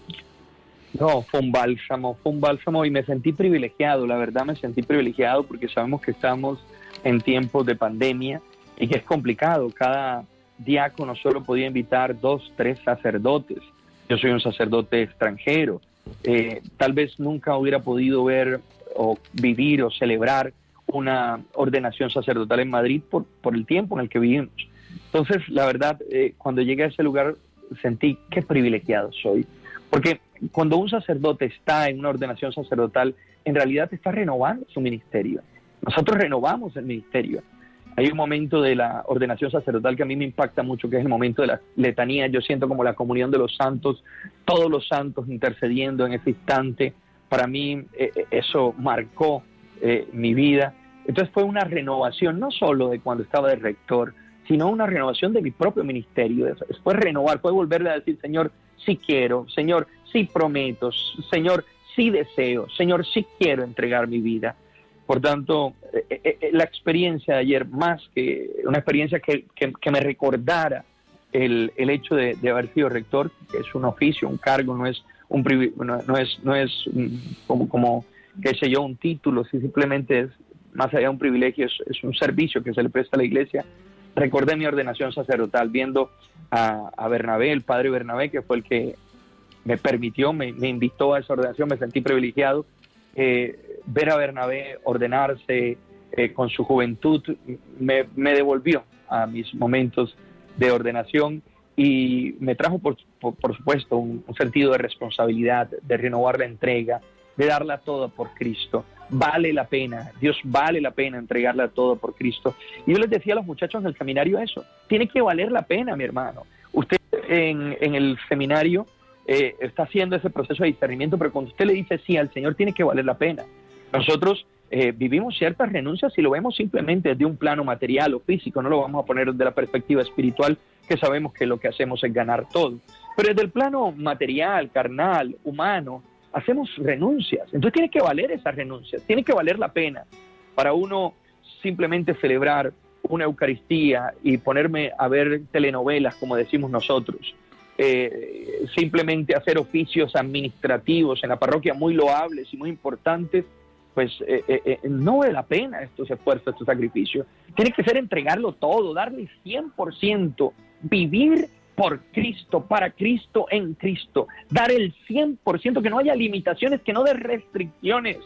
No, fue un bálsamo, fue un bálsamo y me sentí privilegiado, la verdad me sentí privilegiado porque sabemos que estamos en tiempos de pandemia y que es complicado. Cada, diácono solo podía invitar dos, tres sacerdotes. Yo soy un sacerdote extranjero. Eh, tal vez nunca hubiera podido ver o vivir o celebrar una ordenación sacerdotal en Madrid por, por el tiempo en el que vivimos. Entonces, la verdad, eh, cuando llegué a ese lugar sentí qué privilegiado soy. Porque cuando un sacerdote está en una ordenación sacerdotal, en realidad está renovando su ministerio. Nosotros renovamos el ministerio. Hay un momento de la ordenación sacerdotal que a mí me impacta mucho, que es el momento de la letanía. Yo siento como la comunión de los santos, todos los santos intercediendo en ese instante. Para mí eh, eh, eso marcó eh, mi vida. Entonces fue una renovación, no solo de cuando estaba de rector, sino una renovación de mi propio ministerio. Fue renovar, fue volverle a decir, Señor, sí quiero, Señor, sí prometo, Señor, sí deseo, Señor, sí quiero entregar mi vida. Por tanto, eh, eh, eh, la experiencia de ayer, más que una experiencia que, me recordara el, hecho de, haber sido rector, que es un oficio, un cargo, no es un no, es, no es como, como, qué sé yo, un título, si simplemente es más allá de un privilegio, es un servicio que se le presta a la iglesia recordé mi ordenación sacerdotal viendo a, Bernabé, el padre Bernabé, que fue el que me permitió, me, invitó a esa ordenación, me sentí privilegiado. Eh, ver a Bernabé ordenarse eh, con su juventud me, devolvió a mis momentos de ordenación y me trajo, por, supuesto, un, sentido de responsabilidad, de renovar la entrega, de darla toda por Cristo vale la pena, Dios vale la pena entregarla todo por Cristo. Y yo les decía a los muchachos en el seminario eso, tiene que valer la pena, mi hermano. Usted en, el seminario eh, está haciendo ese proceso de discernimiento, pero cuando usted le dice sí al Señor, tiene que valer la pena. Nosotros eh, vivimos ciertas renuncias y lo vemos simplemente desde un plano material o físico, no lo vamos a poner desde la perspectiva espiritual, que sabemos que lo que hacemos es ganar todo. Pero desde el plano material, carnal, humano, hacemos renuncias. Entonces tiene que valer esas renuncias, tiene que valer la pena para uno simplemente celebrar una Eucaristía y ponerme a ver telenovelas, como decimos nosotros. Eh, simplemente hacer oficios administrativos en la parroquia muy loables y muy importantes, pues eh, eh, no vale la pena estos esfuerzos, estos sacrificios. Tiene que ser entregarlo todo, darle 100%, vivir por Cristo, para Cristo, en Cristo. Dar el 100%, que no haya limitaciones, que no dé restricciones.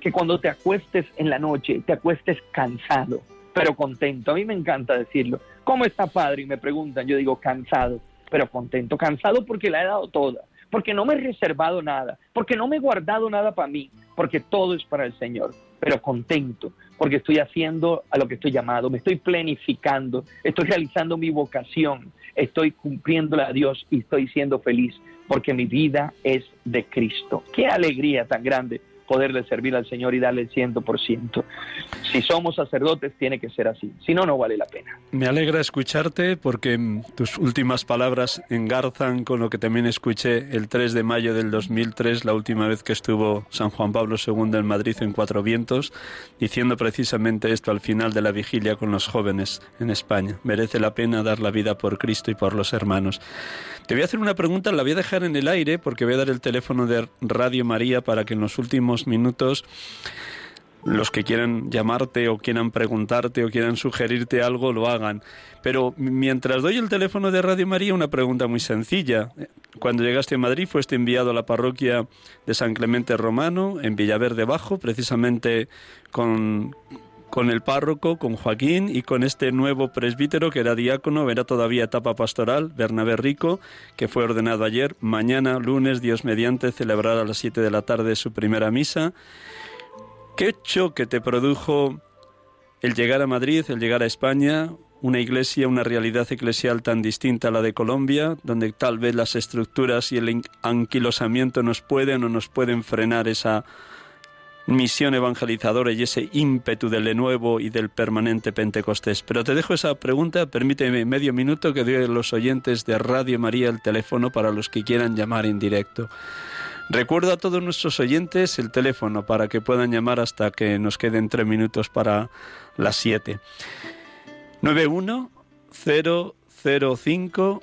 Que cuando te acuestes en la noche, te acuestes cansado, pero contento. A mí me encanta decirlo. ¿Cómo está padre? Y me preguntan, yo digo cansado, pero contento. Cansado porque la he dado toda, porque no me he reservado nada, porque no me he guardado nada para mí, porque todo es para el Señor, pero contento, porque estoy haciendo a lo que estoy llamado, me estoy planificando, estoy realizando mi vocación, estoy cumpliéndola a Dios y estoy siendo feliz porque mi vida es de Cristo. Qué alegría tan grande poderle servir al Señor y darle el ciento por ciento. Si somos sacerdotes, tiene que ser así. Si no, no vale la pena. Me alegra escucharte porque mm, tus últimas palabras engarzan con lo que también escuché el 3 de mayo del 2003, la última vez que estuvo San Juan Pablo II en Madrid en Cuatro Vientos, diciendo precisamente esto al final de la vigilia con los jóvenes en España. Merece la pena dar la vida por Cristo y por los hermanos. Te voy a hacer una pregunta, la voy a dejar en el aire porque voy a dar el teléfono de Radio María para que en los últimos minutos los que quieran llamarte o quieran preguntarte o quieran sugerirte algo lo hagan. Pero mientras doy el teléfono de Radio María, una pregunta muy sencilla. Cuando llegaste a Madrid fuiste enviado a la parroquia de San Clemente Romano, en Villaverde Bajo, precisamente con, con el párroco, con Joaquín y con este nuevo presbítero que era diácono, era todavía etapa pastoral, Bernabé Rico, que fue ordenado ayer. Mañana, lunes, Dios mediante, celebrar a las 7 de la tarde su primera misa. ¿Qué choque te produjo el llegar a Madrid, el llegar a España, una iglesia, una realidad eclesial tan distinta a la de Colombia, donde tal vez las estructuras y el anquilosamiento nos pueden o nos pueden frenar esa misión evangelizadora y ese ímpetu del nuevo y del permanente Pentecostés. Pero te dejo esa pregunta, permíteme medio minuto que doy a los oyentes de Radio María el teléfono para los que quieran llamar en directo. Recuerdo a todos nuestros oyentes el teléfono para que puedan llamar hasta que nos queden tres minutos para las siete. 91 005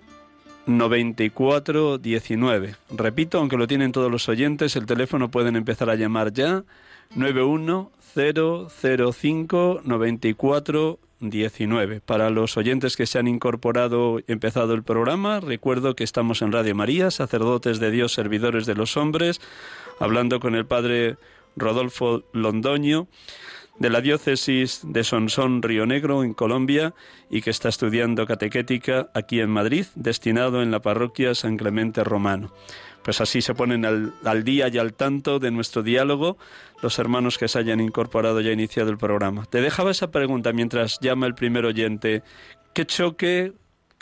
9419. Repito, aunque lo tienen todos los oyentes, el teléfono pueden empezar a llamar ya 91005 94 XIX. Para los oyentes que se han incorporado y empezado el programa, recuerdo que estamos en Radio María, sacerdotes de Dios, servidores de los hombres, hablando con el padre Rodolfo Londoño de la diócesis de Sonsón Río Negro en Colombia y que está estudiando catequética aquí en Madrid, destinado en la parroquia San Clemente Romano. Pues así se ponen al, día y al tanto de nuestro diálogo los hermanos que se hayan incorporado y ha iniciado el programa. Te dejaba esa pregunta mientras llama el primer oyente. ¿Qué choque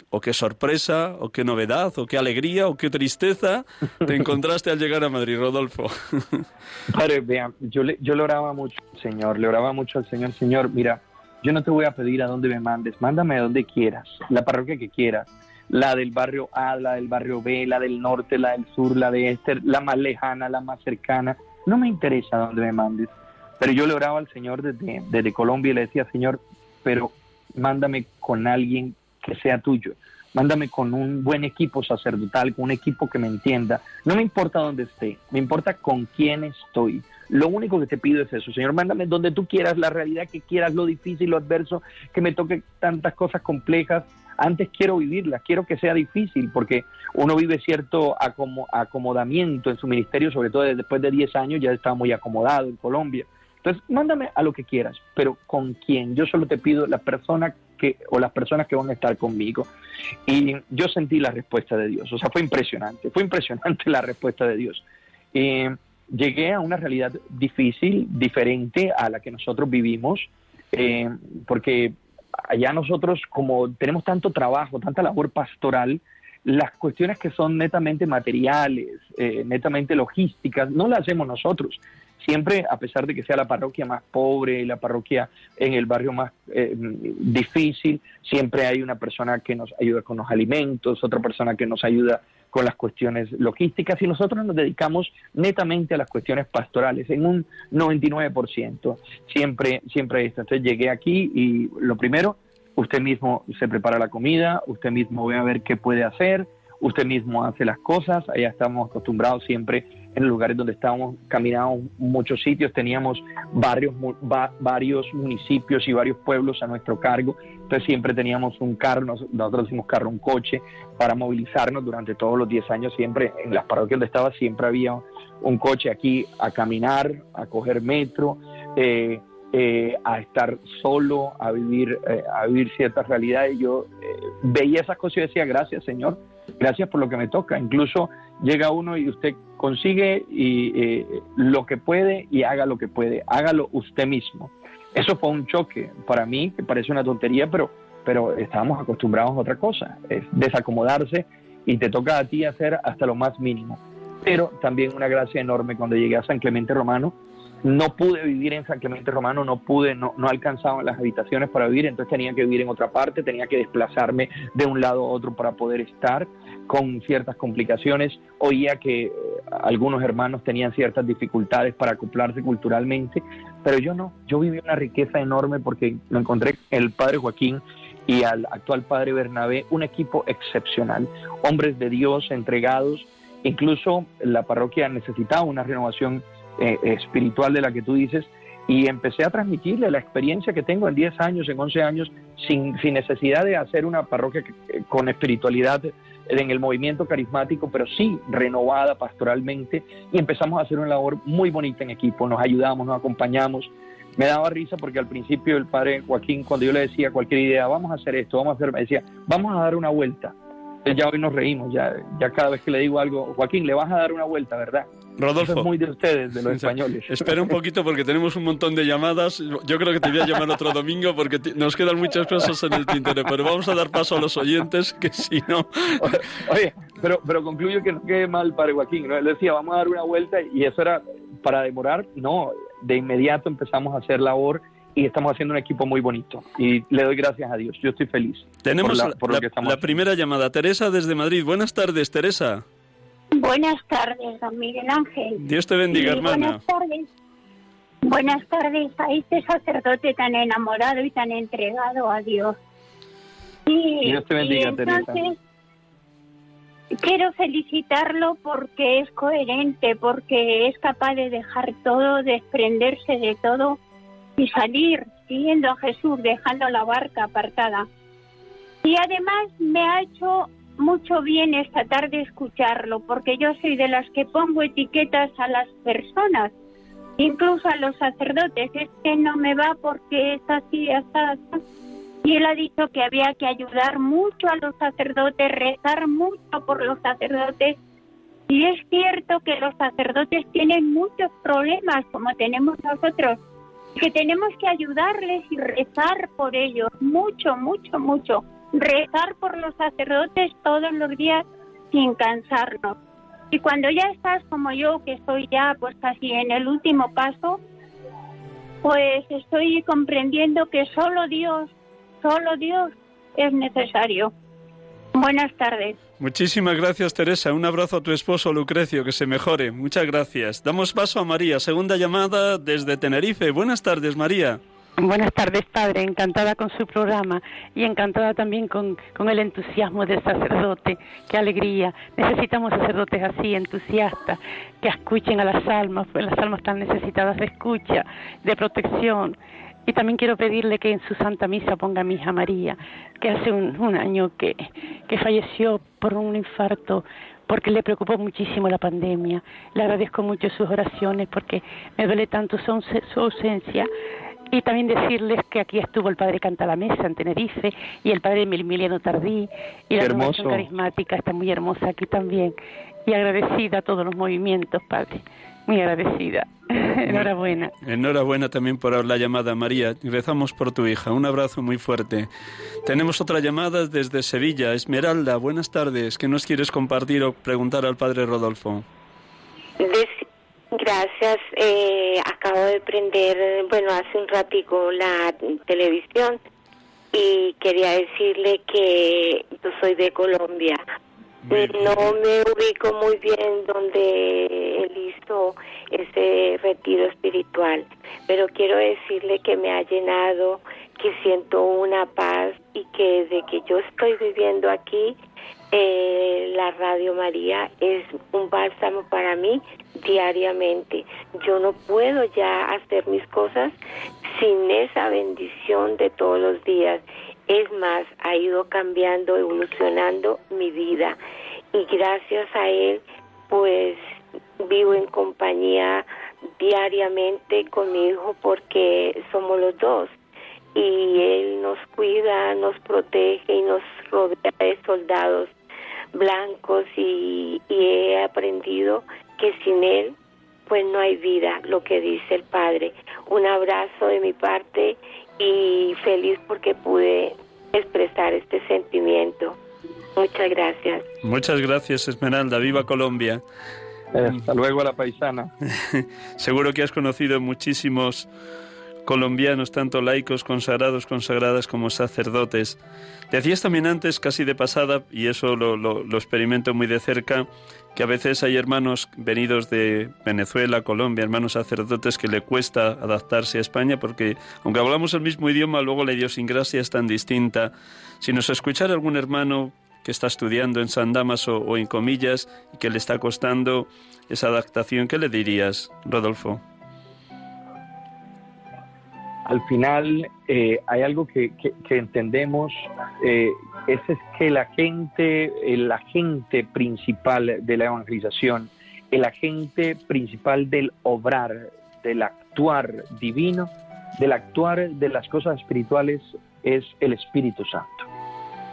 o qué sorpresa, o qué novedad, o qué alegría, o qué tristeza te encontraste al llegar a Madrid, Rodolfo. Padre, vea, yo le, yo le mucho al Señor, le oraba mucho al Señor, Señor, mira, yo no te voy a pedir a dónde me mandes, mándame a donde quieras, la parroquia que quieras, la del barrio A, la del barrio B, la del norte, la del sur, la de este, la más lejana, la más cercana, no me interesa dónde me mandes, pero yo le oraba al Señor desde, desde Colombia y le decía, Señor, pero mándame con alguien que sea tuyo. Mándame con un buen equipo sacerdotal, con un equipo que me entienda. No me importa dónde esté, me importa con quién estoy. Lo único que te pido es eso, Señor, mándame donde tú quieras, la realidad que quieras, lo difícil, lo adverso, que me toque tantas cosas complejas. Antes quiero vivirlas, quiero que sea difícil, porque uno vive cierto acomodamiento en su ministerio, sobre todo después de 10 años, ya estaba muy acomodado en Colombia. Entonces, mándame a lo que quieras, pero con quién. Yo solo te pido la persona que, o las personas que van a estar conmigo. Y yo sentí la respuesta de Dios. O sea, fue impresionante, fue impresionante la respuesta de Dios. llegué a una realidad difícil, diferente a la que nosotros vivimos, eh, porque allá nosotros, como tenemos tanto trabajo, tanta labor pastoral, las cuestiones que son netamente materiales, eh, netamente logísticas, no las hacemos nosotros. Siempre, a pesar de que sea la parroquia más pobre, la parroquia en el barrio más eh, difícil, siempre hay una persona que nos ayuda con los alimentos, otra persona que nos ayuda con las cuestiones logísticas y nosotros nos dedicamos netamente a las cuestiones pastorales en un 99%. Siempre, siempre esto. Entonces llegué aquí y lo primero, usted mismo se prepara la comida, usted mismo ve a ver qué puede hacer, usted mismo hace las cosas, allá estamos acostumbrados siempre en lugares donde estábamos, caminando muchos sitios, teníamos varios, varios municipios y varios pueblos a nuestro cargo, entonces siempre teníamos un carro, nosotros decimos carro, un coche, para movilizarnos durante todos los 10 años, siempre en las parroquias donde estaba, siempre había un coche aquí a caminar, a coger metro, eh, eh, a estar solo, a vivir, eh, a vivir ciertas realidades. Yo veía esas cosas y decía, gracias Señor, gracias por lo que me toca. Incluso llega uno y usted consigue y, eh, lo que puede y haga lo que puede, hágalo usted mismo. Eso fue un choque para mí, que parece una tontería, pero, pero estábamos acostumbrados a otra cosa, es desacomodarse y te toca a ti hacer hasta lo más mínimo. Pero también una gracia enorme cuando llegué a San Clemente Romano, no pude vivir en San Clemente Romano, no pude, no, no alcanzaba las habitaciones para vivir, entonces tenía que vivir en otra parte, tenía que desplazarme de un lado a otro para poder estar con ciertas complicaciones. Oía que eh, algunos hermanos tenían ciertas dificultades para acoplarse culturalmente, pero yo no, yo viví una riqueza enorme porque me encontré el padre Joaquín y al actual padre Bernabé, un equipo excepcional, hombres de Dios entregados, incluso la parroquia necesitaba una renovación eh, espiritual de la que tú dices, y empecé a transmitirle la experiencia que tengo en 10 años, en 11 años, sin, sin necesidad de hacer una parroquia con espiritualidad en el movimiento carismático, pero sí renovada pastoralmente, y empezamos a hacer una labor muy bonita en equipo, nos ayudamos, nos acompañamos. Me daba risa porque al principio el padre Joaquín, cuando yo le decía cualquier idea, vamos a hacer esto, vamos a hacer, me decía, vamos a dar una vuelta. Ya hoy nos reímos, ya, ya cada vez que le digo algo, Joaquín, le vas a dar una vuelta, ¿verdad? Rodolfo. es muy de ustedes, de los españoles. Espera un poquito porque tenemos un montón de llamadas. Yo creo que te voy a llamar otro domingo porque nos quedan muchas cosas en el tintero, pero vamos a dar paso a los oyentes que si no... Oye, pero, pero concluyo que no quede mal para Joaquín. ¿no? Él decía, vamos a dar una vuelta y eso era para demorar. No, de inmediato empezamos a hacer labor y estamos haciendo un equipo muy bonito. Y le doy gracias a Dios. Yo estoy feliz. Tenemos la primera llamada. Teresa desde Madrid. Buenas tardes, Teresa. Buenas tardes, don Miguel Ángel. Dios te bendiga, hermana. Buenas tardes. Buenas tardes a este sacerdote tan enamorado y tan entregado a Dios. Dios te bendiga, Teresa. Quiero felicitarlo porque es coherente, porque es capaz de dejar todo, desprenderse de todo y salir siguiendo a Jesús, dejando la barca apartada. Y además me ha hecho mucho bien esta tarde escucharlo, porque yo soy de las que pongo etiquetas a las personas, incluso a los sacerdotes. Es que no me va porque es así, hasta, Y él ha dicho que había que ayudar mucho a los sacerdotes, rezar mucho por los sacerdotes. Y es cierto que los sacerdotes tienen muchos problemas, como tenemos nosotros, que tenemos que ayudarles y rezar por ellos, mucho, mucho, mucho rezar por los sacerdotes todos los días sin cansarnos. Y cuando ya estás como yo, que estoy ya pues casi en el último paso, pues estoy comprendiendo que solo Dios, solo Dios es necesario. Buenas tardes. Muchísimas gracias, Teresa. Un abrazo a tu esposo, Lucrecio, que se mejore. Muchas gracias. Damos paso a María, segunda llamada desde Tenerife. Buenas tardes, María. Buenas tardes, padre. Encantada con su programa y encantada también con, el entusiasmo del sacerdote. Qué alegría. Necesitamos sacerdotes así, entusiastas, que escuchen a las almas, pues las almas están necesitadas de escucha, de protección. Y también quiero pedirle que en su Santa Misa ponga a mi hija María, que hace un, un año que, que falleció por un infarto porque le preocupó muchísimo la pandemia. Le agradezco mucho sus oraciones porque me duele tanto su, su ausencia y también decirles que aquí estuvo el padre Canta la Mesa en Tenerife y el padre Emiliano Tardí y la renovación carismática está muy hermosa aquí también. Y agradecida a todos los movimientos, padre. Muy agradecida. Enhorabuena. Enhorabuena también por la llamada, María. Rezamos por tu hija. Un abrazo muy fuerte. Tenemos otra llamada desde Sevilla. Esmeralda, buenas tardes. ¿Qué nos quieres compartir o preguntar al padre Rodolfo? Gracias. Eh, acabo de prender, bueno, hace un ratico la televisión y quería decirle que yo soy de Colombia. No me ubico muy bien donde él hizo ese retiro espiritual, pero quiero decirle que me ha llenado, que siento una paz y que desde que yo estoy viviendo aquí, eh, la Radio María es un bálsamo para mí diariamente. Yo no puedo ya hacer mis cosas sin esa bendición de todos los días. Es más, ha ido cambiando, evolucionando mi vida. Y gracias a él, pues vivo en compañía diariamente con mi hijo porque somos los dos. Y él nos cuida, nos protege y nos rodea de soldados blancos y, he aprendido que sin él pues no hay vida, lo que dice el Padre. Un abrazo de mi parte y feliz porque pude expresar este sentimiento. Muchas gracias. Muchas gracias, Esmeralda. Viva Colombia. Eh, hasta luego a la paisana. Seguro que has conocido muchísimos colombianos, tanto laicos, consagrados, consagradas como sacerdotes. Decías también antes, casi de pasada, y eso lo, lo, experimento muy de cerca, que a veces hay hermanos venidos de Venezuela, Colombia, hermanos sacerdotes que le cuesta adaptarse a España porque aunque hablamos el mismo idioma, luego la idiosincrasia es tan distinta. Si nos escuchara algún hermano que está estudiando en San Damaso o en comillas y que le está costando esa adaptación, ¿qué le dirías, Rodolfo? Al final eh, hay algo que, entendemos, eh, es, que la gente, el agente principal de la evangelización, el agente principal del obrar, del actuar divino, del actuar de las cosas espirituales es el Espíritu Santo.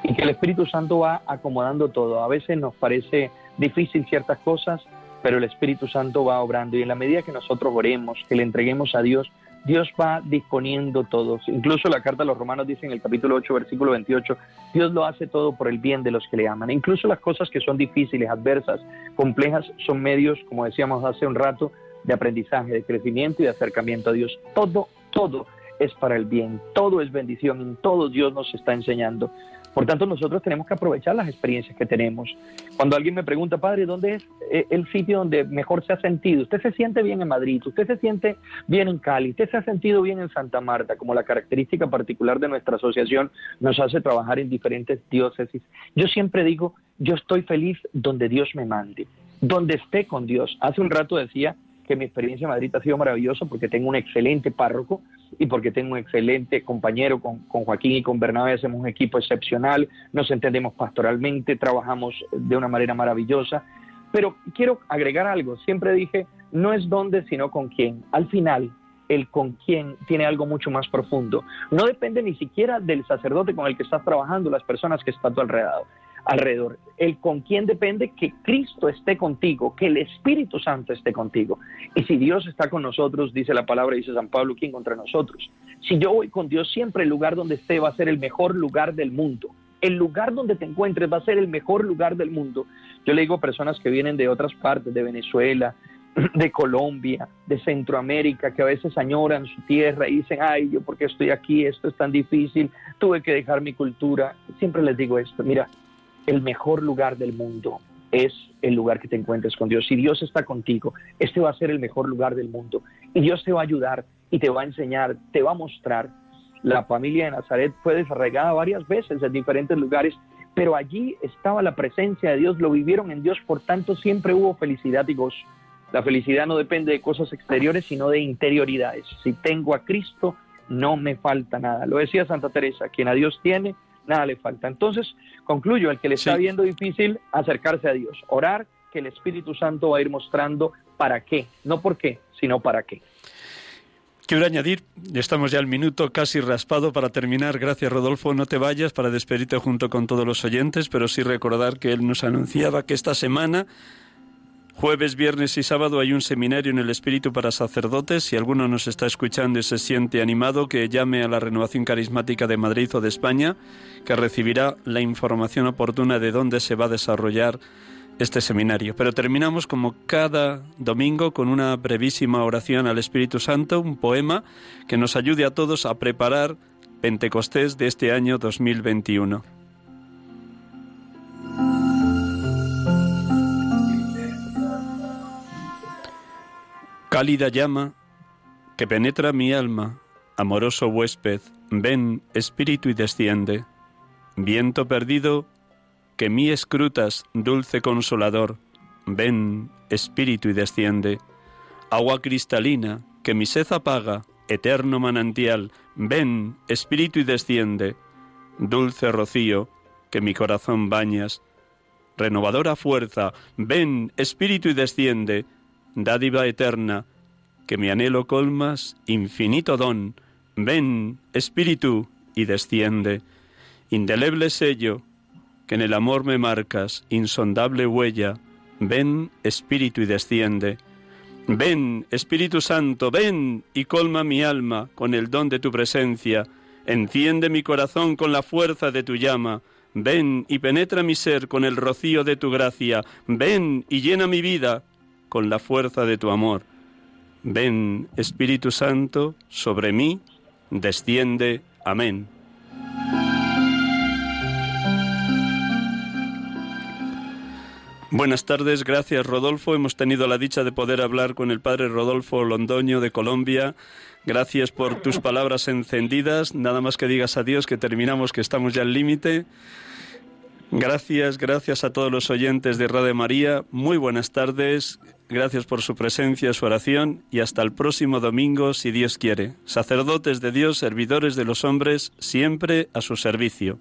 Y que el Espíritu Santo va acomodando todo. A veces nos parece difícil ciertas cosas, pero el Espíritu Santo va obrando. Y en la medida que nosotros oremos, que le entreguemos a Dios Dios va disponiendo todo. Incluso la carta a los romanos dice en el capítulo 8, versículo 28, Dios lo hace todo por el bien de los que le aman. incluso las cosas que son difíciles, adversas, complejas, son medios, como decíamos hace un rato, de aprendizaje, de crecimiento y de acercamiento a Dios. Todo, todo es para el bien, todo es bendición, en todo Dios nos está enseñando. Por tanto, nosotros tenemos que aprovechar las experiencias que tenemos. Cuando alguien me pregunta, padre, ¿dónde es eh, el sitio donde mejor se ha sentido? ¿Usted se siente bien en Madrid? ¿Usted se siente bien en Cali? ¿Usted se ha sentido bien en Santa Marta? Como la característica particular de nuestra asociación nos hace trabajar en diferentes diócesis. Yo siempre digo, yo estoy feliz donde Dios me mande, donde esté con Dios. Hace un rato decía que mi experiencia en Madrid ha sido maravillosa porque tengo un excelente párroco y porque tengo un excelente compañero con, con Joaquín y con Bernabé, hacemos un equipo excepcional, nos entendemos pastoralmente, trabajamos de una manera maravillosa. Pero quiero agregar algo, siempre dije, no es dónde, sino con quién. Al final, el con quién tiene algo mucho más profundo. No depende ni siquiera del sacerdote con el que estás trabajando, las personas que están a tu alrededor. Alrededor. El con quién depende que Cristo esté contigo, que el Espíritu Santo esté contigo. Y si Dios está con nosotros, dice la palabra, dice San Pablo, ¿quién contra nosotros? Si yo voy con Dios, siempre el lugar donde esté va a ser el mejor lugar del mundo. El lugar donde te encuentres va a ser el mejor lugar del mundo. Yo le digo a personas que vienen de otras partes, de Venezuela, de Colombia, de Centroamérica, que a veces añoran su tierra y dicen, ay, yo porque estoy aquí, esto es tan difícil, tuve que dejar mi cultura. Siempre les digo esto, mira, el mejor lugar del mundo es el lugar que te encuentres con Dios. Si Dios está contigo, este va a ser el mejor lugar del mundo. Y Dios te va a ayudar y te va a enseñar, te va a mostrar. La familia de Nazaret fue desarraigada varias veces en diferentes lugares, pero allí estaba la presencia de Dios, lo vivieron en Dios, por tanto siempre hubo felicidad y gozo. La felicidad no depende de cosas exteriores, sino de interioridades. Si tengo a Cristo, no me falta nada. Lo decía Santa Teresa, quien a Dios tiene, nada le falta. Entonces, concluyo, el que le está viendo difícil, acercarse a Dios, orar, que el Espíritu Santo va a ir mostrando para qué, no por qué, sino para qué. Quiero añadir, estamos ya al minuto casi raspado para terminar. Gracias, Rodolfo. No te vayas para despedirte junto con todos los oyentes, pero sí recordar que él nos anunciaba que esta semana Jueves, viernes y sábado hay un seminario en el Espíritu para sacerdotes. Si alguno nos está escuchando y se siente animado, que llame a la Renovación Carismática de Madrid o de España, que recibirá la información oportuna de dónde se va a desarrollar este seminario. Pero terminamos como cada domingo con una brevísima oración al Espíritu Santo, un poema que nos ayude a todos a preparar Pentecostés de este año 2021. Cálida llama que penetra mi alma, amoroso huésped, ven, espíritu y desciende. Viento perdido, que mí escrutas, dulce consolador, ven, espíritu y desciende. Agua cristalina, que mi sed apaga, eterno manantial, ven, espíritu y desciende. Dulce rocío, que mi corazón bañas. Renovadora fuerza, ven, espíritu y desciende dádiva eterna, que mi anhelo colmas, infinito don, ven, Espíritu, y desciende, indeleble sello, que en el amor me marcas, insondable huella, ven, Espíritu, y desciende. Ven, Espíritu Santo, ven y colma mi alma con el don de tu presencia, enciende mi corazón con la fuerza de tu llama, ven y penetra mi ser con el rocío de tu gracia, ven y llena mi vida con la fuerza de tu amor. Ven, Espíritu Santo, sobre mí, desciende. Amén. Buenas tardes, gracias Rodolfo. Hemos tenido la dicha de poder hablar con el padre Rodolfo Londoño de Colombia. Gracias por tus palabras encendidas. Nada más que digas adiós, que terminamos, que estamos ya al límite. Gracias, gracias a todos los oyentes de Radio María. Muy buenas tardes. Gracias por su presencia, su oración y hasta el próximo domingo, si Dios quiere. Sacerdotes de Dios, servidores de los hombres, siempre a su servicio.